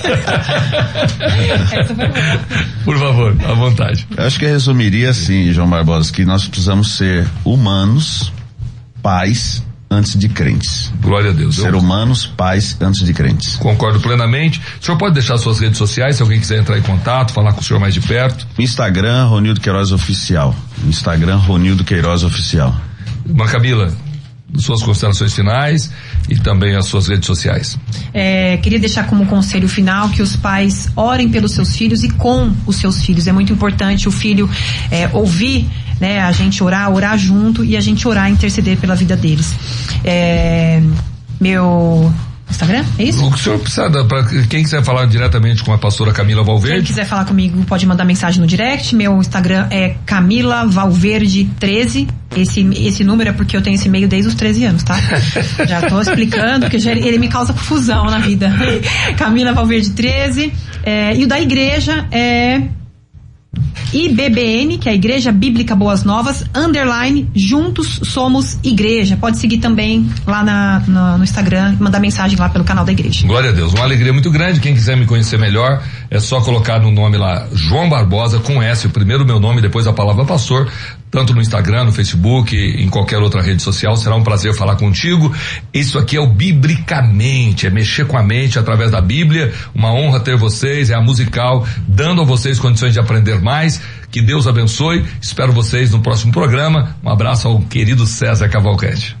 Por favor, à vontade. Eu acho que eu resumiria assim, João Barbosa, que nós precisamos ser humanos, pais antes de crentes. Glória a Deus. Ser humanos, pais antes de crentes. Concordo plenamente. O senhor pode deixar suas redes sociais, se alguém quiser entrar em contato, falar com o senhor mais de perto. Instagram, Ronildo Queiroz Oficial. Instagram, Ronildo Queiroz Oficial. Irmã Camila, suas considerações finais e também as suas redes sociais. É, queria deixar como conselho final que os pais orem pelos seus filhos e com os seus filhos. É muito importante o filho é, ouvir né? A gente orar, orar junto e a gente orar, interceder pela vida deles. É, meu Instagram, é isso? O que o senhor precisa, para quem quiser falar diretamente com a pastora Camila Valverde. Quem quiser falar comigo pode mandar mensagem no direct. Meu Instagram é Camila Valverde 13. Esse, esse número é porque eu tenho esse e-mail desde os 13 anos, tá? já tô explicando, porque já, ele me causa confusão na vida. Camila Valverde 13. É, e o da igreja é IBBN, que é a Igreja Bíblica Boas Novas, underline, juntos somos igreja. Pode seguir também lá na, na, no Instagram, mandar mensagem lá pelo canal da igreja. Glória a Deus, uma alegria muito grande. Quem quiser me conhecer melhor, é só colocar no nome lá, João Barbosa, com S, o primeiro meu nome, depois a palavra pastor, tanto no Instagram, no Facebook, em qualquer outra rede social. Será um prazer falar contigo. Isso aqui é o Biblicamente, é mexer com a mente através da Bíblia. Uma honra ter vocês, é a musical, dando a vocês condições de aprender mais. Que Deus abençoe. Espero vocês no próximo programa. Um abraço ao querido César Cavalcante.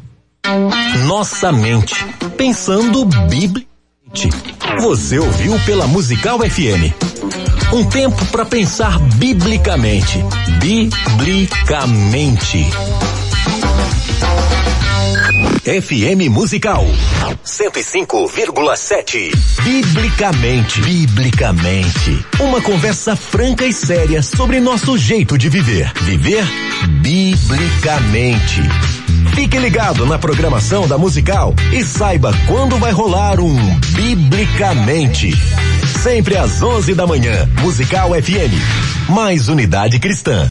Nossa mente, pensando Você ouviu pela Musical FM. Um tempo para pensar biblicamente. Biblicamente. FM Musical 105,7. Biblicamente, biblicamente. Uma conversa franca e séria sobre nosso jeito de viver. Viver biblicamente. Fique ligado na programação da Musical e saiba quando vai rolar um Biblicamente. Sempre às 11 da manhã, Musical FM. Mais unidade cristã.